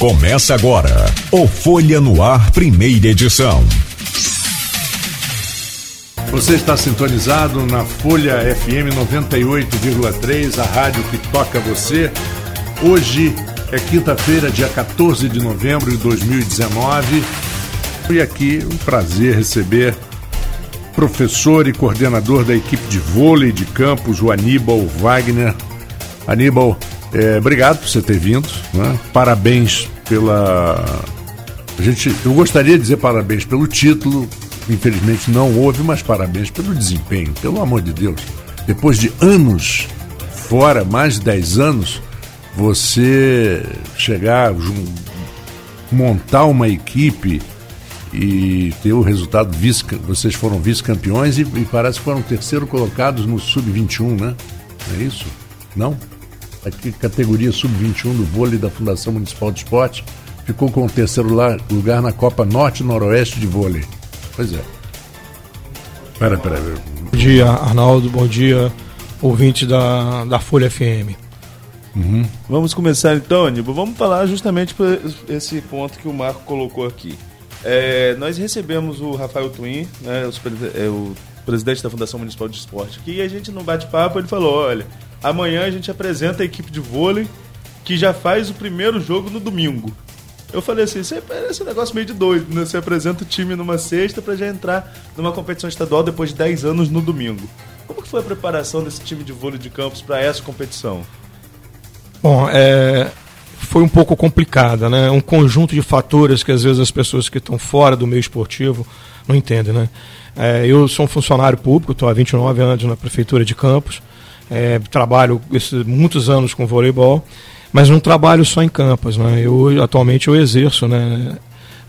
Começa agora o Folha no Ar, primeira edição. Você está sintonizado na Folha FM 98,3, a rádio que toca você. Hoje é quinta-feira, dia 14 de novembro de 2019. E aqui um prazer receber professor e coordenador da equipe de vôlei de campos, o Aníbal Wagner. Aníbal, é, obrigado por você ter vindo. Né? Parabéns pela. A gente, eu gostaria de dizer parabéns pelo título. Infelizmente não houve, mas parabéns pelo desempenho. Pelo amor de Deus. Depois de anos fora, mais de 10 anos, você chegar, montar uma equipe e ter o resultado vice, vocês foram vice-campeões e, e, parece que foram terceiro colocados no sub-21, né? É isso? Não? Aqui, categoria sub-21 do vôlei da Fundação Municipal de Esporte ficou com o terceiro lugar na Copa Norte Noroeste de Vôlei. Pois é. Pera, pera. Bom dia, Arnaldo. Bom dia, ouvinte da, da Folha FM. Uhum. Vamos começar então, Aníbal. Vamos falar justamente por esse ponto que o Marco colocou aqui. É, nós recebemos o Rafael Twin, né, o, é, o, presidente da Fundação Municipal de Esporte, aqui, e a gente, no bate-papo, ele falou: olha, amanhã a gente apresenta a equipe de vôlei que já faz o primeiro jogo no domingo. Eu falei assim, você parece um negócio meio de doido, né? Você apresenta o time numa sexta para já entrar numa competição estadual depois de 10 anos no domingo. Como que foi a preparação desse time de vôlei de campos para essa competição? Bom, é, foi um pouco complicada, né? Um conjunto de fatores que às vezes as pessoas que estão fora do meio esportivo não entendem, né? É, eu sou um funcionário público, estou há 29 anos na prefeitura de Campos, é, trabalho esses, muitos anos com voleibol, mas não trabalho só em Campos, né? Eu atualmente eu exerço, né,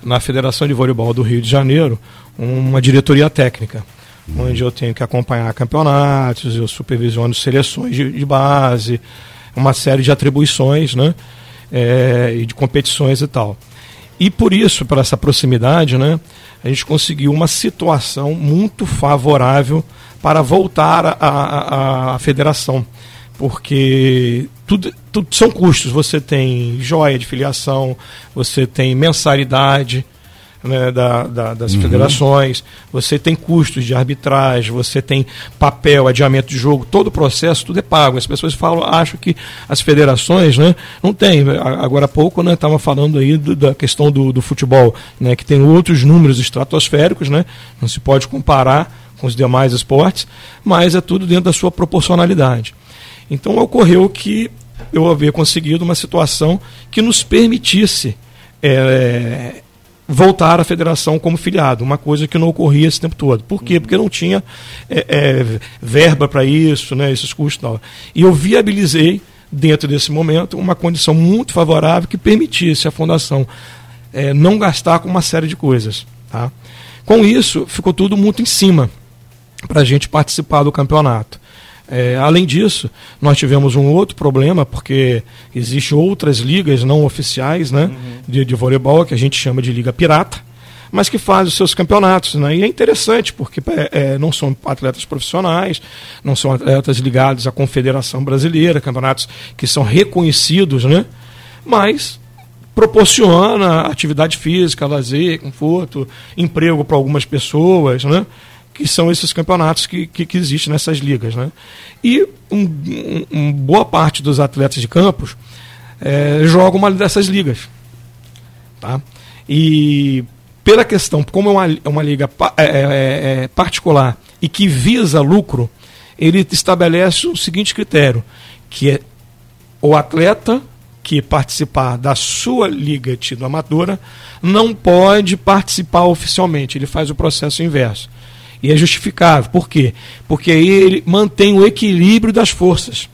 na Federação de Voleibol do Rio de Janeiro, uma diretoria técnica. Uhum. Onde eu tenho que acompanhar campeonatos, eu supervisiono seleções de, de base, uma série de atribuições, né? é, e de competições e tal. E por isso, por essa proximidade, né, a gente conseguiu uma situação muito favorável para voltar à federação. Porque tudo, tudo são custos. Você tem joia de filiação, você tem mensalidade, né, da, da, das uhum. federações, você tem custos de arbitragem, você tem papel, adiamento de jogo, todo o processo, tudo é pago. As pessoas falam, acham que as federações né, não tem. Agora há pouco estava né, falando aí do, da questão do, do futebol, né, que tem outros números estratosféricos, né, não se pode comparar com os demais esportes, mas é tudo dentro da sua proporcionalidade. Então ocorreu que eu havia conseguido uma situação que nos permitisse é, voltar à federação como filiado, uma coisa que não ocorria esse tempo todo. Por quê? Porque não tinha é, é, verba para isso, né, esses custos e tal. E eu viabilizei, dentro desse momento, uma condição muito favorável que permitisse a fundação é, não gastar com uma série de coisas. Tá? Com isso, ficou tudo muito em cima para a gente participar do campeonato. É, além disso, nós tivemos um outro problema, porque existem outras ligas não oficiais né, uhum. de, de voleibol, que a gente chama de Liga Pirata, mas que fazem os seus campeonatos. Né? E é interessante, porque é, é, não são atletas profissionais, não são atletas ligados à Confederação Brasileira, campeonatos que são reconhecidos, né? mas proporciona atividade física, lazer, conforto, emprego para algumas pessoas, né? Que são esses campeonatos que, que, que existem nessas ligas. Né? E um, um, boa parte dos atletas de campos é, jogam uma dessas ligas. Tá? E pela questão, como é uma, é uma liga é, é, é, particular e que visa lucro, ele estabelece o seguinte critério, que é o atleta que participar da sua liga tido amadora não pode participar oficialmente, ele faz o processo inverso. E é justificável. Por quê? Porque aí ele mantém o equilíbrio das forças.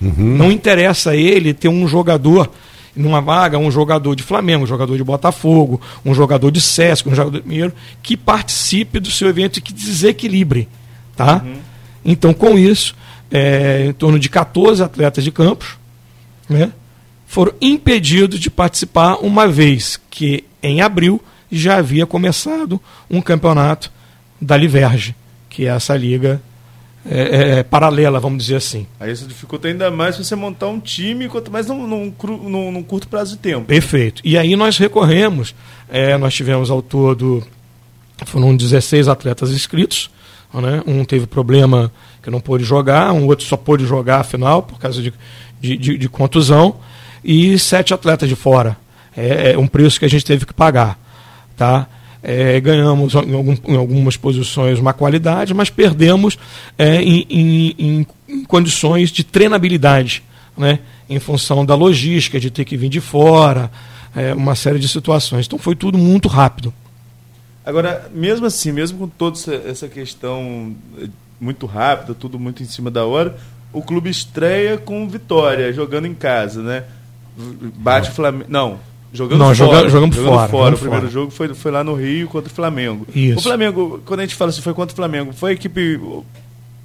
Uhum. Não interessa a ele ter um jogador numa vaga, um jogador de Flamengo, um jogador de Botafogo, um jogador de Sesc, um jogador de Mineiro, que participe do seu evento e que desequilibre. Tá? Uhum. Então, com isso, é, em torno de 14 atletas de campos né, foram impedidos de participar, uma vez que em abril já havia começado um campeonato da Liverge, que é essa liga é, é, paralela, vamos dizer assim. Aí isso dificulta ainda mais você montar um time, quanto mais num, num, num, num curto prazo de tempo. Perfeito. E aí nós recorremos, é, nós tivemos ao todo, foram 16 atletas inscritos, né? um teve problema que não pôde jogar, um outro só pôde jogar a final por causa de, de, de, de contusão, e sete atletas de fora. É, é um preço que a gente teve que pagar. Tá? É, ganhamos em, algum, em, algumas posições uma qualidade, mas perdemos é, em, em, em, condições de treinabilidade, né? em função da logística, de ter que vir de fora, é, uma série de situações. Então foi tudo muito rápido. Agora, mesmo assim, mesmo com toda essa questão eh, muito rápida, tudo muito em cima da hora, o clube estreia com vitória, jogando em casa, né? Bate o Flamengo. Não, Jogando não, fora. Joga, jogamos jogando fora. fora. o primeiro fora. jogo foi, foi lá no Rio contra o Flamengo. Isso. O Flamengo, quando a gente fala assim, foi contra o Flamengo, foi a equipe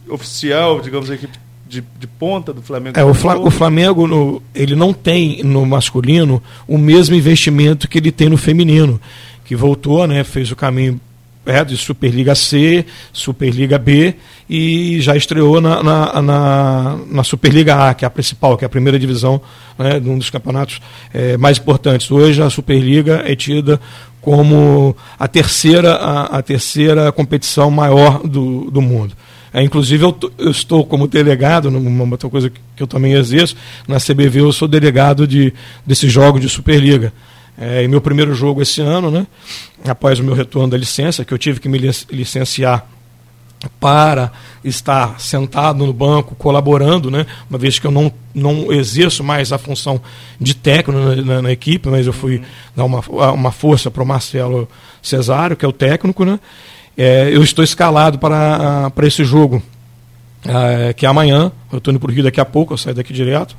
oficial, digamos, a equipe de, de ponta do Flamengo? É, o, Fla, o Flamengo, no, ele não tem no masculino o mesmo investimento que ele tem no feminino, que voltou, né, fez o caminho é, de Superliga C, Superliga B e já estreou na, na, na, na, Superliga A, que é a principal, que é a primeira divisão né, de um dos campeonatos é, mais importantes. Hoje a Superliga é tida como a terceira, a, a terceira competição maior do, do mundo. É, inclusive, eu, eu, estou como delegado, numa outra coisa que, que eu também exerço, na CBV eu sou delegado de, desse jogo de Superliga. É, em meu primeiro jogo esse ano, né, após o meu retorno da licença, que eu tive que me licenciar para estar sentado no banco colaborando, né? Uma vez que eu não, não exerço mais a função de técnico na, na, na equipe, mas eu fui dar uma, uma força para o Marcelo Cesário, que é o técnico, né? É, eu estou escalado para, para esse jogo, é, que é amanhã. Eu estou indo para o Rio daqui a pouco, eu saio daqui direto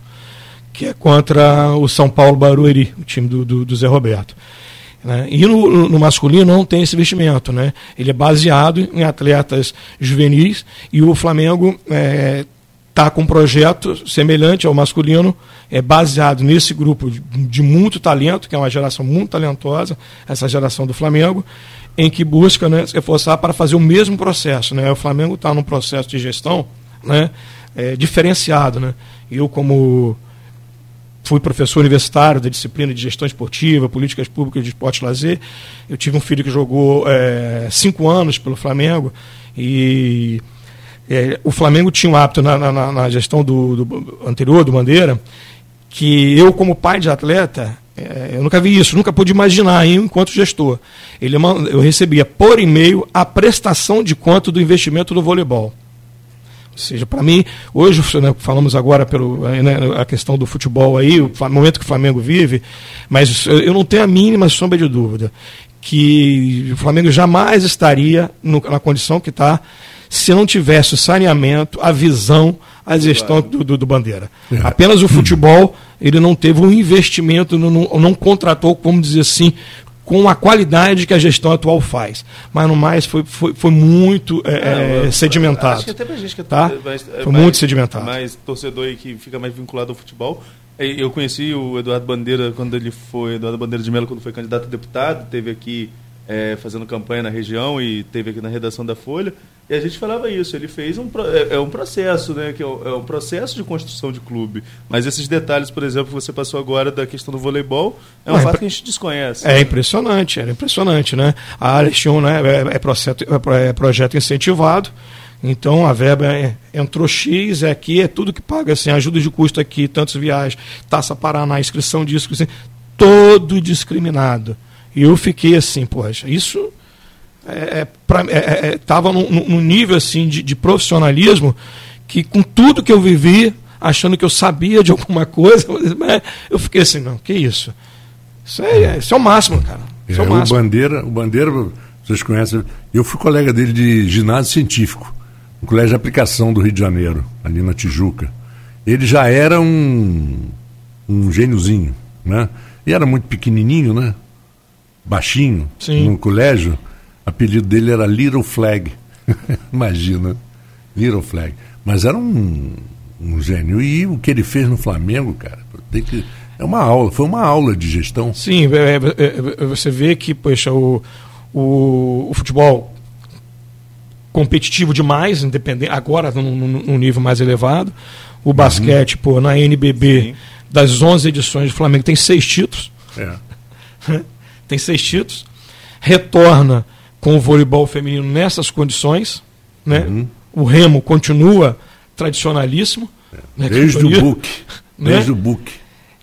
que é contra o São Paulo Barueri, o time do, do, do Zé Roberto. Né? E no, no, masculino não tem esse investimento. Né? Ele é baseado em atletas juvenis e o Flamengo está é, tá com um projeto semelhante ao masculino, é baseado nesse grupo de, de, muito talento, que é uma geração muito talentosa, essa geração do Flamengo, em que busca né, se reforçar para fazer o mesmo processo. Né? O Flamengo está num processo de gestão né, é, diferenciado. Né? Eu, como fui professor universitário da disciplina de gestão esportiva, políticas públicas de esporte e lazer. Eu tive um filho que jogou é, cinco anos pelo Flamengo e é, o Flamengo tinha um hábito na, na, na gestão do, do, anterior, do Bandeira, que eu, como pai de atleta, é, eu nunca vi isso, nunca pude imaginar enquanto gestor. Ele, eu recebia por e-mail a prestação de conta do investimento do voleibol. Ou seja, para mim, hoje, né, falamos agora pelo né, a questão do futebol aí, o momento que o Flamengo vive, mas eu não tenho a mínima sombra de dúvida que o Flamengo jamais estaria no, na condição que está se não tivesse o saneamento, a visão, a gestão do, do, do Bandeira. É. Apenas o futebol, ele não teve um investimento, não, não contratou, vamos dizer assim, com a qualidade que a gestão atual faz. Mas no mais foi, foi, foi muito é, é, sedimentado. Acho que até pra gente que é tá? mais, foi muito sedimentado. Mais torcedor aí que fica mais vinculado ao futebol. Eu conheci o Eduardo Bandeira quando ele foi, Eduardo Bandeira de Mello, quando foi candidato a deputado, teve aqui é, fazendo campanha na região e teve aqui na redação da Folha. E a gente falava isso, ele fez um, é, é um processo, né? Que é, é um processo de construção de clube. Mas esses detalhes, por exemplo, que você passou agora da questão do voleibol, é um Não, fato que a gente desconhece. É né? impressionante, era impressionante, né? A área né, é, é, processo, é, projeto incentivado. Então a verba é, entrou X, é aqui, é tudo que paga, assim, ajuda de custo aqui, tantos viagens, taça Paraná, inscrição disso, assim, todo discriminado. E eu fiquei assim, poxa, isso estava é, é, é, é num, num, nível assim de, de, profissionalismo que com tudo que eu vivi, achando que eu sabia de alguma coisa, eu fiquei assim, não, que isso? Isso é, isso é o máximo, cara. Isso é, o, máximo. o Bandeira, o Bandeira, vocês conhecem, eu fui colega dele de ginásio científico, no Colégio de Aplicação do Rio de Janeiro, ali na Tijuca. Ele já era um, um gêniozinho, né? E era muito pequenininho, né? Baixinho, Sim. no colégio, apelido dele era Little Flag. Imagina, Little Flag. Mas era um, um gênio. E o que ele fez no Flamengo, cara, tem que. É uma aula, foi uma aula de gestão. Sim, é, é, é, você vê que, poxa, o, o, o futebol competitivo demais, independente, agora num, nível mais elevado. O basquete, uhum. pô, na NBB, Sim. das 11 edições do Flamengo, tem seis títulos. É. tem seis títulos. Retorna com o voleibol feminino nessas condições. Né? Uhum. O remo continua tradicionalíssimo. É. Né? Desde o book. Né? Desde o book.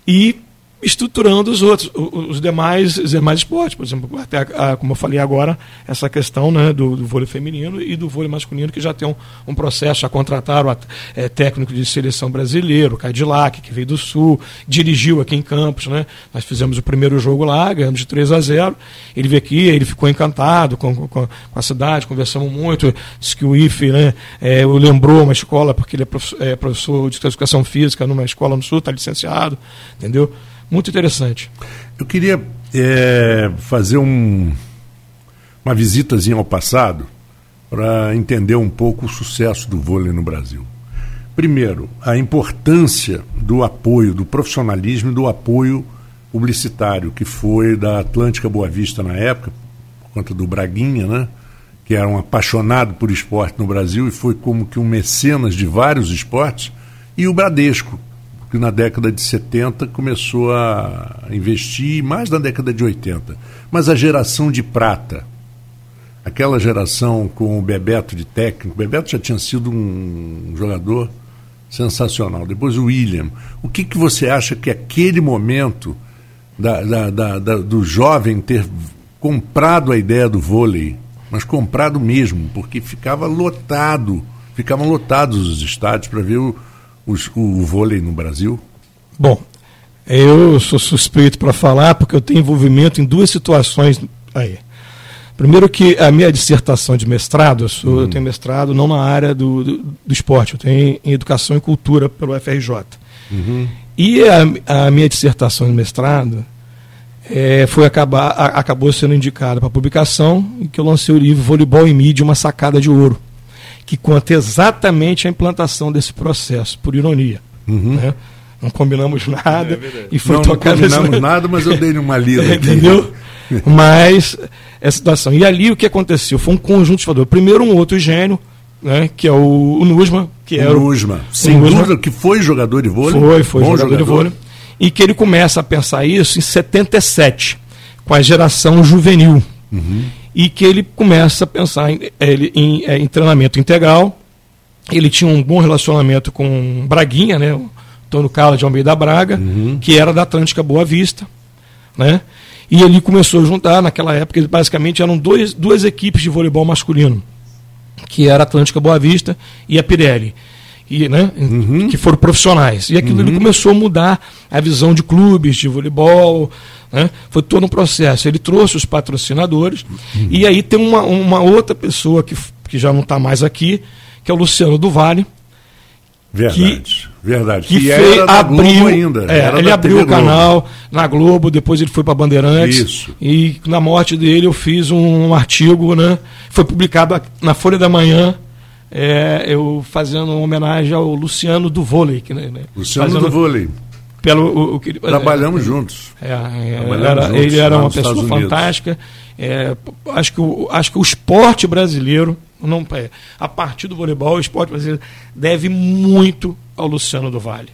E estruturando os outros, os demais, os demais esportes. Por exemplo, até a, como eu falei agora, essa questão né, do, do vôlei feminino e do vôlei masculino, que já tem um, um processo, já contrataram a, é, técnico de seleção brasileiro, o Cadillac, que veio do Sul, dirigiu aqui em Campos. Né? Nós fizemos o primeiro jogo lá, ganhamos de 3 a 0. Ele veio aqui, ele ficou encantado com, com, com a cidade, conversamos muito, disse que o IFE né, é, lembrou uma escola, porque ele é professor, é professor de educação física numa escola no Sul, está licenciado, entendeu? Muito interessante. Eu queria é, fazer um, uma visitazinha ao passado para entender um pouco o sucesso do vôlei no Brasil. Primeiro, a importância do apoio, do profissionalismo e do apoio publicitário, que foi da Atlântica Boa Vista na época, por conta do Braguinha, né? que era um apaixonado por esporte no Brasil e foi como que um mecenas de vários esportes, e o Bradesco, que na década de 70 começou a investir, mais na década de 80. Mas a geração de prata, aquela geração com o Bebeto de técnico, Bebeto já tinha sido um jogador sensacional. Depois o William. O que, que você acha que aquele momento da, da, da, da, do jovem ter comprado a ideia do vôlei, mas comprado mesmo, porque ficava lotado, ficavam lotados os estádios para ver o os, o vôlei no Brasil? Bom, eu sou suspeito para falar porque eu tenho envolvimento em duas situações aí. Primeiro que a minha dissertação de mestrado, eu, sou, eu tenho mestrado não na área do, do, do, esporte, eu tenho em educação e cultura pelo FRJ. Uhum. E a, a, minha dissertação de mestrado é, foi acabar, a, acabou sendo indicada para publicação, em que eu lancei o livro Voleibol em Mídia, uma sacada de ouro que conta exatamente a implantação desse processo, por ironia. Uhum. Né? Não combinamos nada é e foi não, tocado. Não combinamos nada, mas eu dei uma lida. Entendeu? mas essa situação. E ali o que aconteceu? Foi um conjunto de fatores. Primeiro, um outro gênio, né, que é o, o Nusma, que era o Nusma. Sem dúvida que foi jogador de vôlei. Foi, foi jogador, jogador, de vôlei. E que ele começa a pensar isso em 77, com a geração juvenil. Uhum e que ele começa a pensar em, ele, em, é, em treinamento integral. Ele tinha um bom relacionamento com Braguinha, né? o Antônio Carlos de Almeida Braga, uhum. que era da Atlântica Boa Vista. Né? E ele começou a juntar, naquela época, basicamente eram dois, duas equipes de voleibol masculino, que era a Atlântica Boa Vista e a Pirelli. E, né, uhum. que foram profissionais. E aquilo uhum. começou a mudar a visão de clubes de voleibol, né? Foi todo um processo. Ele trouxe os patrocinadores uhum. e aí tem uma, uma outra pessoa que, que já não está mais aqui, que é o Luciano Duvalli. Verdade, que, verdade. Que, que fez, abriu, ainda. É, ele abriu TV o canal Globo. na Globo, depois ele foi para Bandeirantes. Isso. E na morte dele eu fiz um, um artigo, né? Foi publicado na Folha da Manhã. É, eu fazendo uma homenagem ao Luciano do vôlei. Né, Luciano fazendo, do vôlei pelo o, o que, Trabalhamos é, juntos. É, é Trabalhamos era, juntos ele era uma pessoa fantástica. É, acho, que o, acho que o esporte brasileiro, não, é, a partir do voleibol, o esporte brasileiro deve muito ao Luciano do Vale.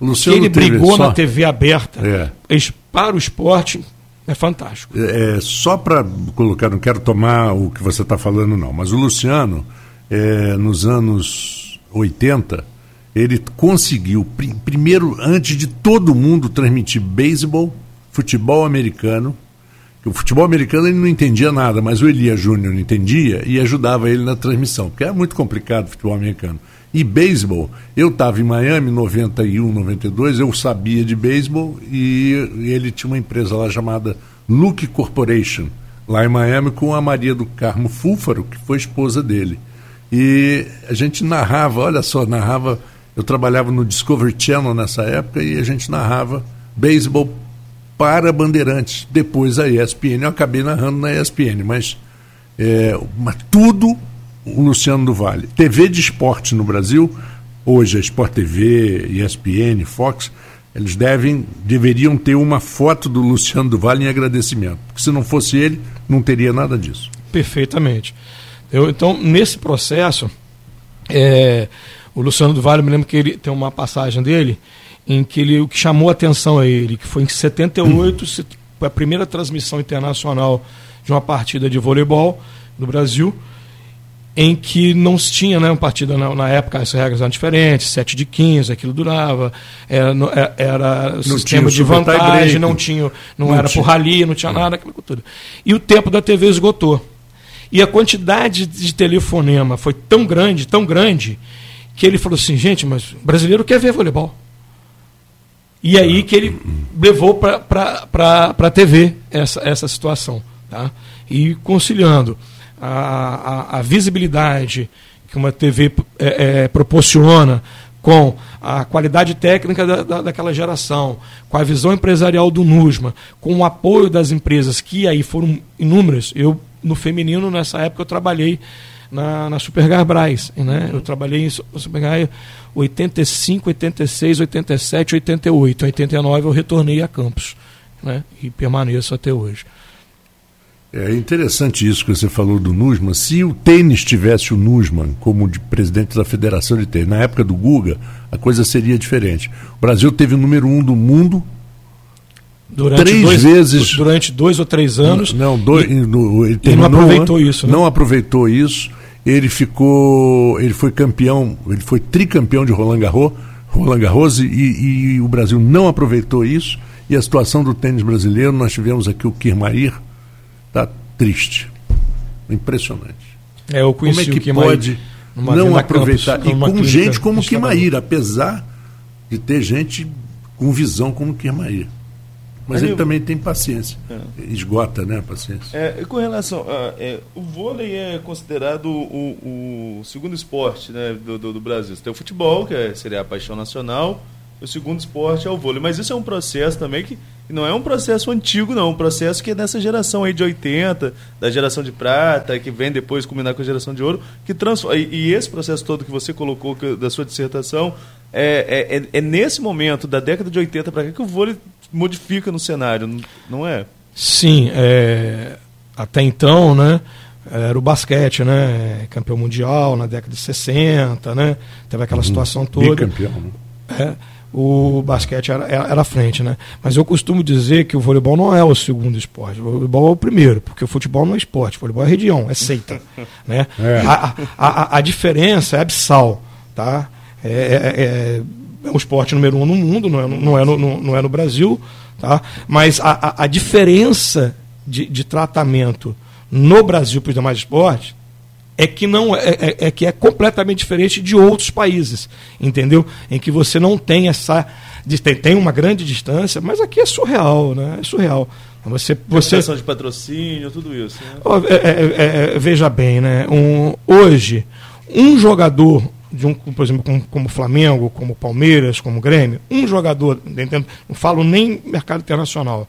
Luciano ele brigou só... na TV aberta é. para o esporte é fantástico. É, é só para colocar, não quero tomar o que você está falando, não, mas o Luciano, é, nos anos 80, ele conseguiu, primeiro, antes de todo mundo, transmitir beisebol, futebol americano. O futebol americano ele não entendia nada, mas o Elias Júnior entendia e ajudava ele na transmissão, porque é muito complicado o futebol americano. E beisebol, eu estava em Miami em 91, 92, eu sabia de beisebol e ele tinha uma empresa lá chamada Luke Corporation, lá em Miami, com a Maria do Carmo Fúfaro, que foi esposa dele. E a gente narrava, olha só, narrava eu trabalhava no Discovery Channel nessa época e a gente narrava beisebol para Bandeirantes. Depois a ESPN, eu acabei narrando na ESPN, mas, é, mas tudo o Luciano do Vale. TV de esporte no Brasil, hoje a Sport TV, ESPN, Fox, eles devem, deveriam ter uma foto do Luciano do Vale em agradecimento. Porque se não fosse ele, não teria nada disso. Perfeitamente. Eu, então, nesse processo, é, o Luciano do Vale, me lembro que ele tem uma passagem dele em que ele, o que chamou a atenção a ele, que foi em 78, se, foi a primeira transmissão internacional de uma partida de voleibol no Brasil, em que não se tinha né, uma partida na, na, época, as regras eram diferentes, 7 de 15, aquilo durava, era, é, era não sistema de vantagem, não tinha, não, não era tinha. por rali, não tinha nada, aquilo tudo. E o tempo da TV esgotou. E a quantidade de telefonema foi tão grande, tão grande, que ele falou assim, gente, mas brasileiro quer ver voleibol. E aí que ele levou para a TV essa, essa situação. Tá? E conciliando a, a, a visibilidade que uma TV é, é, proporciona com a qualidade técnica da, da, daquela geração, com a visão empresarial do NUSMA, com o apoio das empresas, que aí foram inúmeras. Eu, no feminino, nessa época, eu trabalhei na, na Supergar Braz. Né? Eu trabalhei em Supergar 85, 86, 87, 88. Em 89 eu retornei a Campos né? e permaneço até hoje. É interessante isso que você falou do Nusman. Se o tênis tivesse o Nusman como de presidente da Federação de Tênis, na época do Guga, a coisa seria diferente. O Brasil teve o número um do mundo durante três dois, vezes. Durante dois ou três anos. Não, dois, e, no, ele e não aproveitou isso. Né? Não aproveitou isso. Ele ficou. Ele foi campeão, ele foi tricampeão de Roland Garros, Roland Garros e, e o Brasil não aproveitou isso. E a situação do tênis brasileiro, nós tivemos aqui o Kirmair Está triste. Impressionante. É, eu como é que pode não aproveitar? Campus, e com gente como Kimaíra, apesar de ter gente com visão como Kimaíra. Mas ele também tem paciência. É. Esgota, né, a paciência. É, com relação. A, é, o vôlei é considerado o, o segundo esporte né, do, do, do, Brasil. Você tem o futebol, que é, seria a paixão nacional. O segundo esporte é o vôlei. Mas isso é um processo também que não é um processo antigo, não. É um processo que é dessa geração aí de 80, da geração de prata, que vem depois combinar com a geração de ouro, que transforma. E, e esse processo todo que você colocou que, da sua dissertação, é, é, é, é, nesse momento, da década de 80 para cá, que o vôlei modifica no cenário, não é? Sim. É, até então, né? Era o basquete, né? Campeão mundial na década de 60, né? Teve aquela uhum. situação toda. Bicampeão, né? É o basquete era, era, frente, né? Mas eu costumo dizer que o voleibol não é o segundo esporte, o voleibol é o primeiro, porque o futebol não é esporte, o voleibol é região, é seita, né? É. A, a, a, diferença é abissal, tá? É, é, é, é um esporte número um no mundo, não é, não é, no, não é no Brasil, tá? Mas a, a, diferença de, de tratamento no Brasil para os demais esportes é que não é, é, é, que é completamente diferente de outros países, entendeu? Em que você não tem essa tem, tem uma grande distância, mas aqui é surreal, né? É surreal. Você, você de patrocínio, tudo isso. Né? É, é, é, veja bem, né? Um, hoje um jogador de um, por exemplo, como, como Flamengo, como Palmeiras, como Grêmio, um jogador, entendo, não falo nem mercado internacional,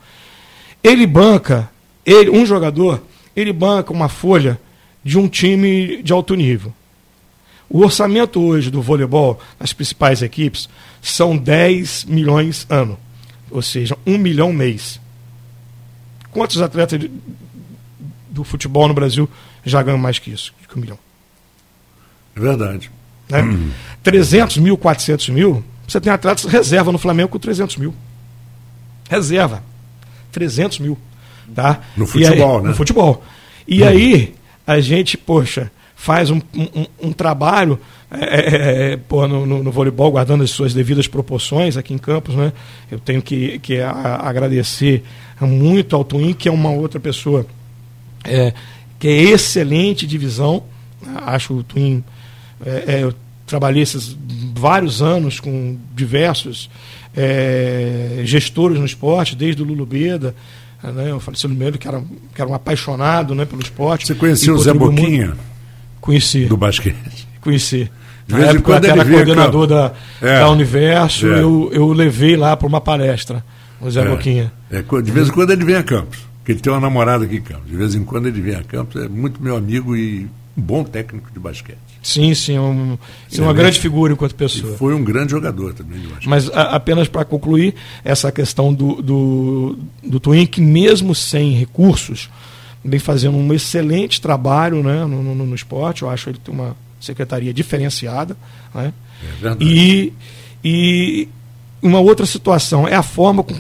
ele banca, ele, um jogador, ele banca uma folha de um time de alto nível. O orçamento hoje do voleibol, nas principais equipes, são 10 milhões ano, ou seja, 1 milhão mês. Quantos atletas de, do futebol no Brasil já ganham mais que isso, que um milhão? É verdade. Né? Hum. 300 mil, 400 mil, você tem atletas reserva no Flamengo com 300 mil. Reserva. 300 mil. Tá? No futebol, aí, né? No futebol. E hum. aí, a gente, poxa, faz um, um, um trabalho é, é, é pô, no, no, no, voleibol, guardando as suas devidas proporções aqui em Campos, né? Eu tenho que, que a, agradecer muito ao Twin, que é uma outra pessoa é, que é excelente de visão. Acho o Twin. É, é, eu trabalhei esses vários anos com diversos é, gestores no esporte, desde o Lulu Beda, né, o falecido Medo, que era, que era um apaixonado né, pelo esporte. Você conheceu o Zé Boquinha? Muito. Conheci. Do basquete? Conheci. De vez Na época eu era coordenador da, é. da Universo, é. eu, eu levei lá para uma palestra o Zé é. Boquinha. É, de vez em quando ele vem a Campos, porque ele tem uma namorada aqui em Campos. De vez em quando ele vem a Campos, é muito meu amigo e um bom técnico de basquete. Sim, sim, um, sim uma grande figura enquanto pessoa. E foi um grande jogador também de basquete. Mas a, apenas para concluir, essa questão do, do, do Twin, que mesmo sem recursos, vem fazendo um excelente trabalho né, no, no, no esporte. Eu acho que ele tem uma secretaria diferenciada. Né? É e, e uma outra situação é a forma com,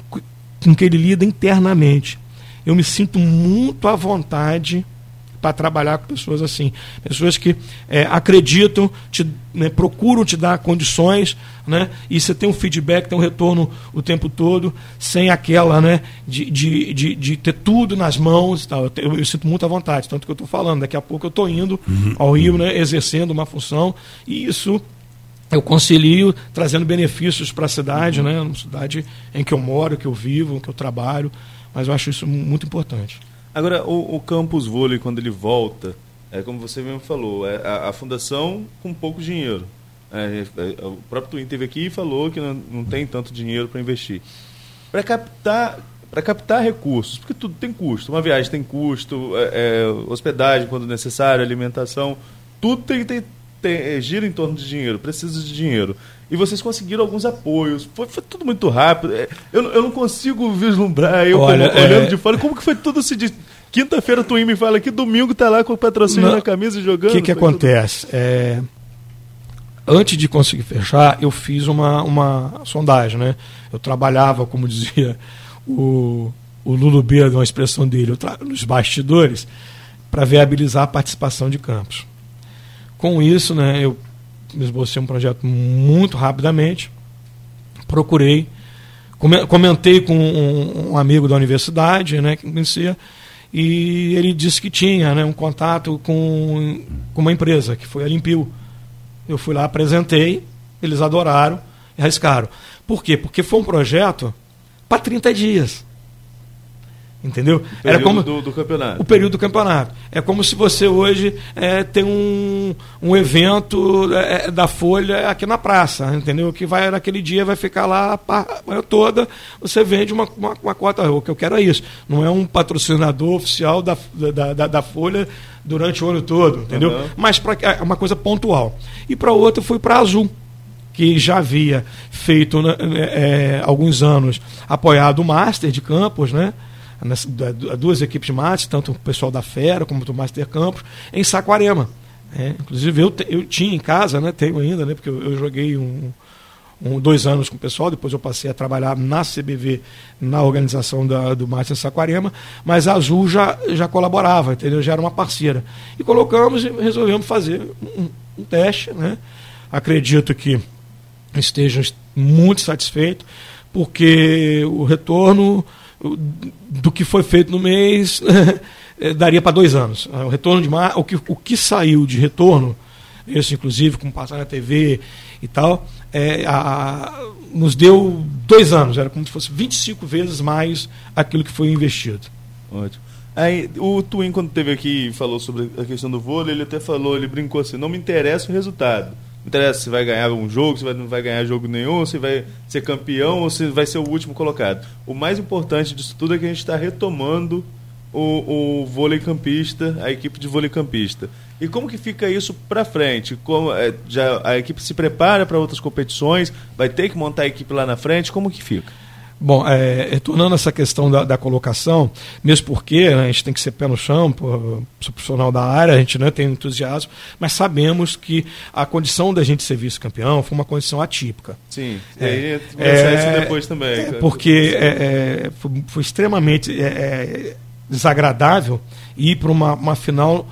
com que ele lida internamente. Eu me sinto muito à vontade para trabalhar com pessoas assim. Pessoas que é, acreditam, te, né, procuram te dar condições, né, e você tem um feedback, tem um retorno o tempo todo, sem aquela né, de, de, de, de ter tudo nas mãos. Tal. Eu, eu, eu, sinto muita vontade, tanto que eu estou falando. Daqui a pouco eu estou indo uhum. ao Rio, né, exercendo uma função, e isso eu concilio trazendo benefícios para a cidade, né, uma cidade em que eu moro, que eu vivo, que eu trabalho, mas eu acho isso muito importante. Agora, o, o campus vôlei, quando ele volta, é como você mesmo falou, é a, a fundação com pouco dinheiro. É, é, o próprio Twin teve aqui e falou que não, não tem tanto dinheiro para investir. Para captar para captar recursos, porque tudo tem custo. Uma viagem tem custo, é, é hospedagem quando necessário, alimentação, tudo tem, tem, tem, é, gira em torno de dinheiro, precisa de dinheiro. E vocês conseguiram alguns apoios. Foi, foi tudo muito rápido. É, eu, eu não consigo vislumbrar, eu Olha, como, olhando é... de fora, como que foi tudo se de... Quinta-feira tu me fala que domingo tá lá com o patrocínio não. na camisa e jogando. O que, que acontece? É... Antes de conseguir fechar, eu fiz uma, uma sondagem, né? Eu trabalhava, como dizia o, o Lulu Beira, uma expressão dele, nos bastidores, para viabilizar a participação de campos. Com isso, né, eu esbocei um projeto muito rapidamente, procurei, comentei com um, amigo da universidade, né, que conhecia, e ele disse que tinha né, um contato com, com uma empresa, que foi a Limpio. Eu fui lá, apresentei, eles adoraram e arriscaram. Por quê? Porque foi um projeto para 30 dias. Entendeu? Era como do, do, campeonato. O período do campeonato. É como se você hoje é, tem um, um evento é, da Folha aqui na praça, entendeu? Que vai naquele dia, vai ficar lá a manhã toda, você vende uma, uma, uma, cota. O que eu quero é isso. Não é um patrocinador oficial da, da, da, da Folha durante o ano todo, entendeu? Uhum. Mas pra, é uma coisa pontual. E para outra fui para Azul que já havia feito né, é, alguns anos apoiado o Master de Campos, né? Nas, duas equipes de mates, tanto o pessoal da Fera como do Master Campos, em Saquarema. É, inclusive eu, eu tinha em casa, né, tenho ainda, né, porque eu, eu joguei um, um, dois anos com o pessoal, depois eu passei a trabalhar na CBV, na organização da, do Master Saquarema, mas a Azul já, já colaborava, entendeu? já era uma parceira. E colocamos e resolvemos fazer um, um teste. Né? Acredito que estejam muito satisfeitos, porque o retorno do que foi feito no mês eh, daria para dois anos. O retorno de mar, o que, o que saiu de retorno, esse inclusive com passar na TV e tal, é, a, nos deu dois anos, era como se fosse 25 vezes mais aquilo que foi investido. Ótimo. Aí, o Twin, quando teve aqui falou sobre a questão do vôlei, ele até falou, ele brincou assim, não me interessa o resultado não interessa se vai ganhar um jogo, se vai, não vai ganhar jogo nenhum, se vai ser campeão ou se vai ser o último colocado. O mais importante disso tudo é que a gente está retomando o, o vôlei campista, a equipe de vôlei campista. E como que fica isso para frente? Como, é, já a equipe se prepara para outras competições? Vai ter que montar a equipe lá na frente? Como que fica? Bom, é, retornando essa questão da, da colocação, mesmo porque né, a gente tem que ser pé no chão, por, sou profissional da área, a gente né, tem entusiasmo, mas sabemos que a condição da gente ser vice-campeão foi uma condição atípica. Sim, é, e é, isso depois também. É, porque é, é, foi, foi, extremamente é, desagradável ir para uma, uma final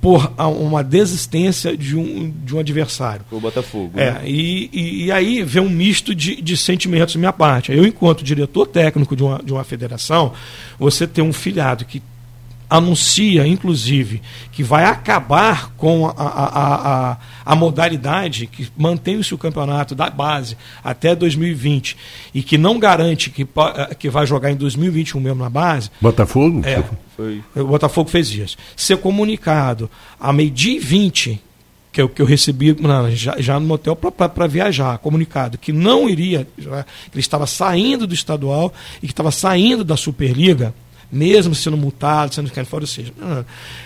por uma desistência de um, de um adversário. O Botafogo. É, né? e, e, e, aí vem um misto de, de sentimentos da minha parte. Eu, enquanto diretor técnico de uma, de uma federação, você tem um filhado que anuncia, inclusive, que vai acabar com a, a, a, a modalidade que mantém-se o campeonato da base até 2020 e que não garante que, eh, que vai jogar em 2021 mesmo na base. Botafogo? É, Foi. O Botafogo fez isso. Ser comunicado a meio-dia e 20 que é o que eu recebi não, já, já, no motel para viajar, comunicado que não iria, que ele estava saindo do estadual e que estava saindo da Superliga, mesmo sendo multado, sendo fora, ou seja,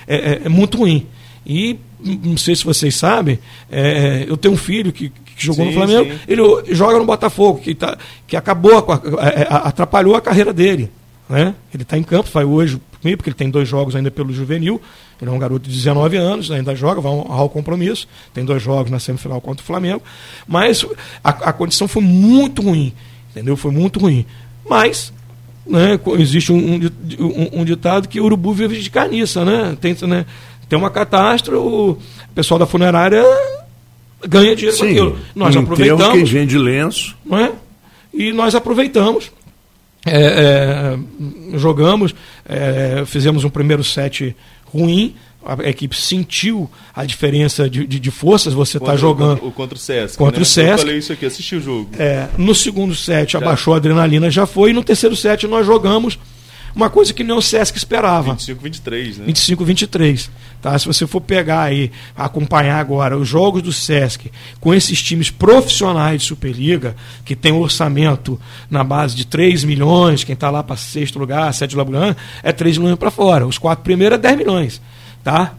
é, é, é, muito ruim. E não sei se vocês sabem, é, eu tenho um filho que, que jogou sim, no Flamengo, sim. ele joga no Botafogo, que, tá, que acabou, é, é, atrapalhou a carreira dele. Né? Ele está em campo, vai hoje comigo, porque ele tem dois jogos ainda pelo juvenil. Ele é um garoto de 19 anos, ainda joga, vai honrar o compromisso. Tem dois jogos na semifinal contra o Flamengo. Mas a, a condição foi muito ruim, entendeu? Foi muito ruim. Mas né, existe um, um, um, ditado que urubu vive de carniça, né? Tem, né, tem uma catástrofe, o pessoal da funerária ganha dinheiro Sim, com aquilo. Nós aproveitamos. Quem vende lenço. Não é? E nós aproveitamos. É, é, jogamos, é, fizemos um primeiro set ruim, a equipe sentiu a diferença de, de, de forças, você está jogando. O contra o Sesc. Contra né? o Sesc. Eu falei isso aqui, assisti o jogo. É, no segundo set já. abaixou a adrenalina, já foi, e no terceiro set nós jogamos uma coisa que nem o Sesc esperava. 25-23, né? 25-23. Tá? Se você for pegar aí, acompanhar agora os jogos do Sesc com esses times profissionais de Superliga, que tem um orçamento na base de 3 milhões, quem está lá para sexto lugar, sete lugar, é 3 milhões para fora. Os quatro primeiros é 10 milhões. Tá?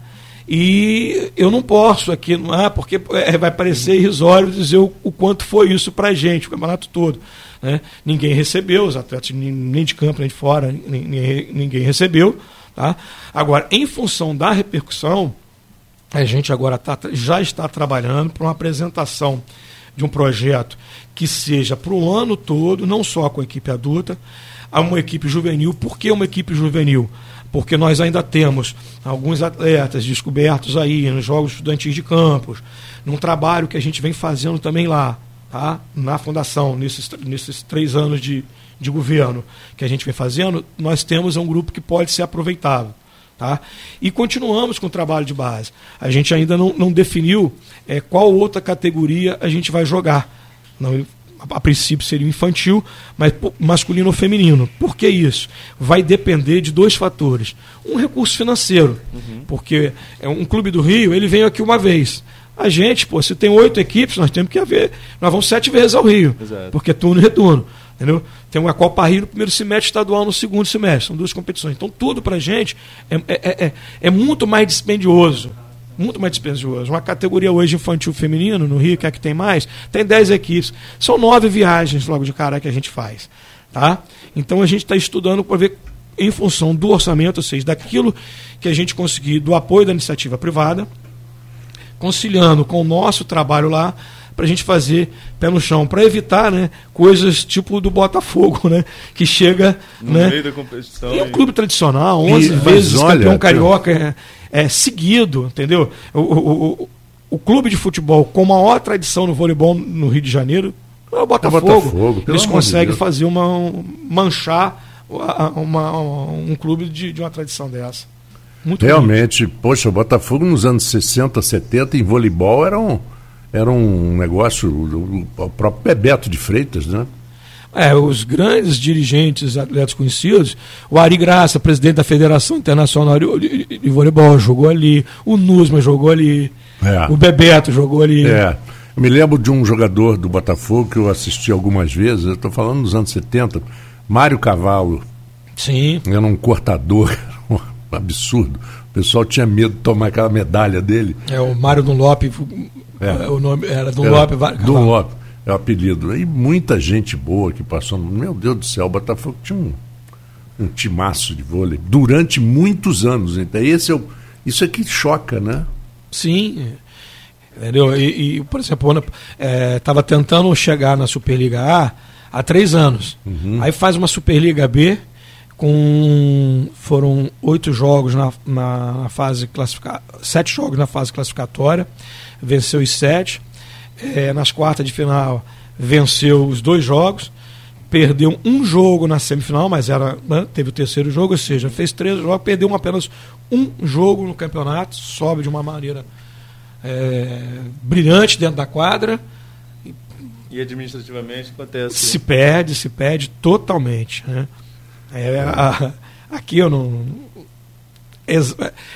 E eu não posso aqui, não é, porque é, vai parecer irrisório dizer o, o quanto foi isso para a gente, o campeonato todo. Né? Ninguém recebeu, os atletas nem de campo nem de fora, ninguém, ninguém recebeu. Tá? Agora, em função da repercussão, a gente agora tá, já está trabalhando para uma apresentação de um projeto que seja para o ano todo, não só com a equipe adulta, a uma equipe juvenil. Por que uma equipe juvenil? Porque nós ainda temos alguns atletas descobertos aí nos Jogos Estudantis de Campos, num trabalho que a gente vem fazendo também lá tá? na fundação, nesses, nesses três anos de, de governo que a gente vem fazendo, nós temos um grupo que pode ser aproveitável. Tá? E continuamos com o trabalho de base. A gente ainda não, não definiu é, qual outra categoria a gente vai jogar. Não, a, princípio seria infantil, mas masculino ou feminino. Por que isso? Vai depender de dois fatores. Um recurso financeiro, uhum. porque é um clube do Rio, ele vem aqui uma vez. A gente, pô, se tem oito equipes, nós temos que haver. Nós vamos sete vezes ao Rio. Exato. Porque é turno e retorno. Entendeu? Tem uma Copa Rio no primeiro semestre, estadual no segundo semestre. São duas competições. Então, tudo pra gente é, é, é, é muito mais dispendioso. Muito mais dispendioso. Uma categoria hoje infantil feminino, no Rio, que é a que tem mais, tem dez equipes. São nove viagens logo de cara que a gente faz. Tá? Então a gente está estudando para ver, em função do orçamento, ou seja, daquilo que a gente conseguir do apoio da iniciativa privada, conciliando com o nosso trabalho lá para a gente fazer pé no chão, para evitar né, coisas tipo do Botafogo, né, que chega no né, meio da competição. É um clube tradicional, 11 e, vezes olha, campeão carioca é, seguido, entendeu? O, o, o, o, clube de futebol com maior tradição no voleibol no Rio de Janeiro é o Botafogo. É Botafogo Eles conseguem de fazer uma manchar uma, uma, um clube de, de uma tradição dessa. Muito Realmente, bonito. poxa, o Botafogo nos anos 60, 70 em voleibol era um, era um negócio, o próprio Bebeto de Freitas, né? É, os grandes dirigentes atletas conhecidos, o Ari Graça, presidente da Federação Internacional de, de, de Voleibol, jogou ali, o Nusma jogou ali, é. o Bebeto jogou ali. É. Eu me lembro de um jogador do Botafogo que eu assisti algumas vezes, eu estou falando dos anos 70, Mário Cavalo. Sim. Era um cortador, absurdo. O pessoal tinha medo de tomar aquela medalha dele. É, o Mário Dunlop, é. o nome era Dunlop. Era Dunlop, é o apelido. E muita gente boa que passou. Meu Deus do céu, o Botafogo tinha um, um timaço de vôlei durante muitos anos. Então, esse é o, isso é que choca, né? Sim. Entendeu? E, e por exemplo, estava é, tentando chegar na Superliga A há três anos. Uhum. Aí faz uma Superliga B com foram oito jogos na, na, na fase classificatória, sete jogos na fase classificatória, venceu os sete. É, nas quartas de final venceu os dois jogos, perdeu um jogo na semifinal, mas era né, teve o terceiro jogo, ou seja, fez três jogos, perdeu apenas um jogo no campeonato, sobe de uma maneira é, brilhante dentro da quadra. E administrativamente acontece. Se perde, se perde totalmente. Né? É, a, aqui eu não. É,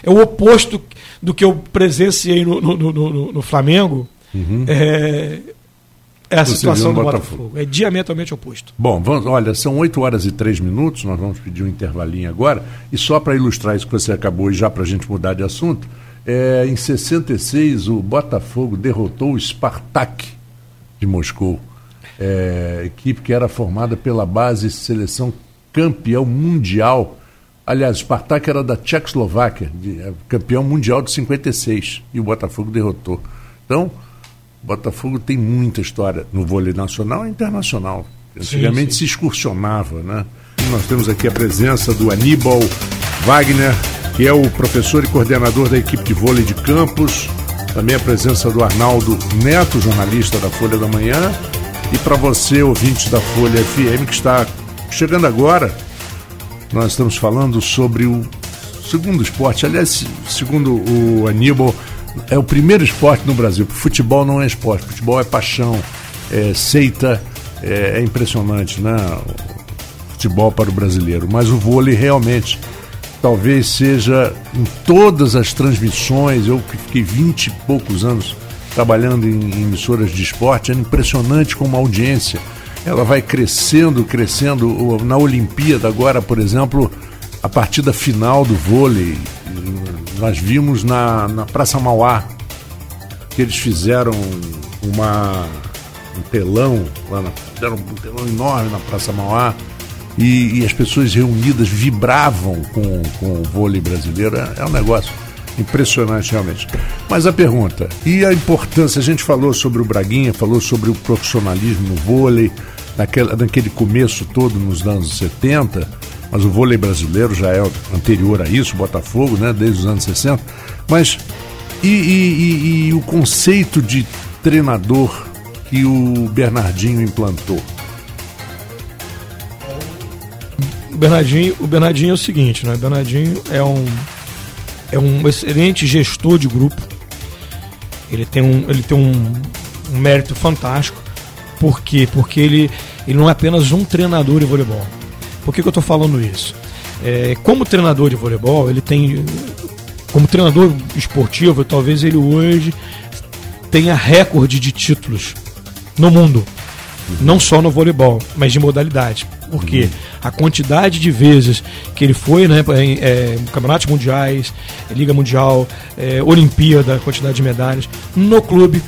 é, o oposto do que eu presenciei no, no, no, no Flamengo. Uhum. É, é a Você situação do Botafogo. Botafogo. É diametralmente oposto. Bom, vamos, olha, são 8 horas e 3 minutos, nós vamos pedir um intervalinho agora. E só para ilustrar isso que você acabou, e já para a gente mudar de assunto, é, em 66 o Botafogo derrotou o Spartak de Moscou. É, equipe que era formada pela base seleção campeão mundial Aliás, o Spartak era da Tchecoslováquia, de, é, campeão mundial de 56, e o Botafogo derrotou. Então, Botafogo tem muita história no vôlei nacional e internacional. Antigamente sim, sim. se excursionava, né? Nós temos aqui a presença do Aníbal Wagner, que é o professor e coordenador da equipe de vôlei de Campos. Também a presença do Arnaldo Neto, jornalista da Folha da Manhã. E para você, ouvinte da Folha FM, que está chegando agora, nós estamos falando sobre o segundo esporte. Aliás, segundo o Aníbal, é o primeiro esporte no Brasil. Futebol não é esporte, futebol é paixão, é seita, é, é impressionante, né? O futebol para o brasileiro. Mas o vôlei realmente talvez seja em todas as transmissões. Eu que fiquei vinte e poucos anos trabalhando em, em emissoras de esporte, é impressionante como a audiência ela vai crescendo, crescendo. Na Olimpíada, agora, por exemplo, a partida final do vôlei, nós vimos na, na Praça Mauá, que eles fizeram uma, um telão, lá na, fizeram um telão enorme na Praça Mauá, e, e as pessoas reunidas vibravam com, com o vôlei brasileiro. É, é um negócio impressionante realmente. Mas a pergunta, e a importância, a gente falou sobre o Braguinha, falou sobre o profissionalismo no vôlei, naquele, naquele começo todo nos anos 70, mas o vôlei brasileiro já é anterior a isso, Botafogo, né, desde os anos 60. Mas e, e, e, e o conceito de treinador que o Bernardinho implantou? O Bernardinho, o Bernardinho é o seguinte, né? O Bernardinho é um é um excelente gestor de grupo. Ele tem um, ele tem um, um mérito fantástico. Por quê? Porque ele, ele não é apenas um treinador de voleibol. Por que, que eu estou falando isso? É, como treinador de voleibol, ele tem. Como treinador esportivo, talvez ele hoje tenha recorde de títulos no mundo. Não só no voleibol, mas de modalidade. Porque uhum. a quantidade de vezes que ele foi né, em é, campeonatos mundiais, Liga Mundial, é, Olimpíada, quantidade de medalhas, no clube,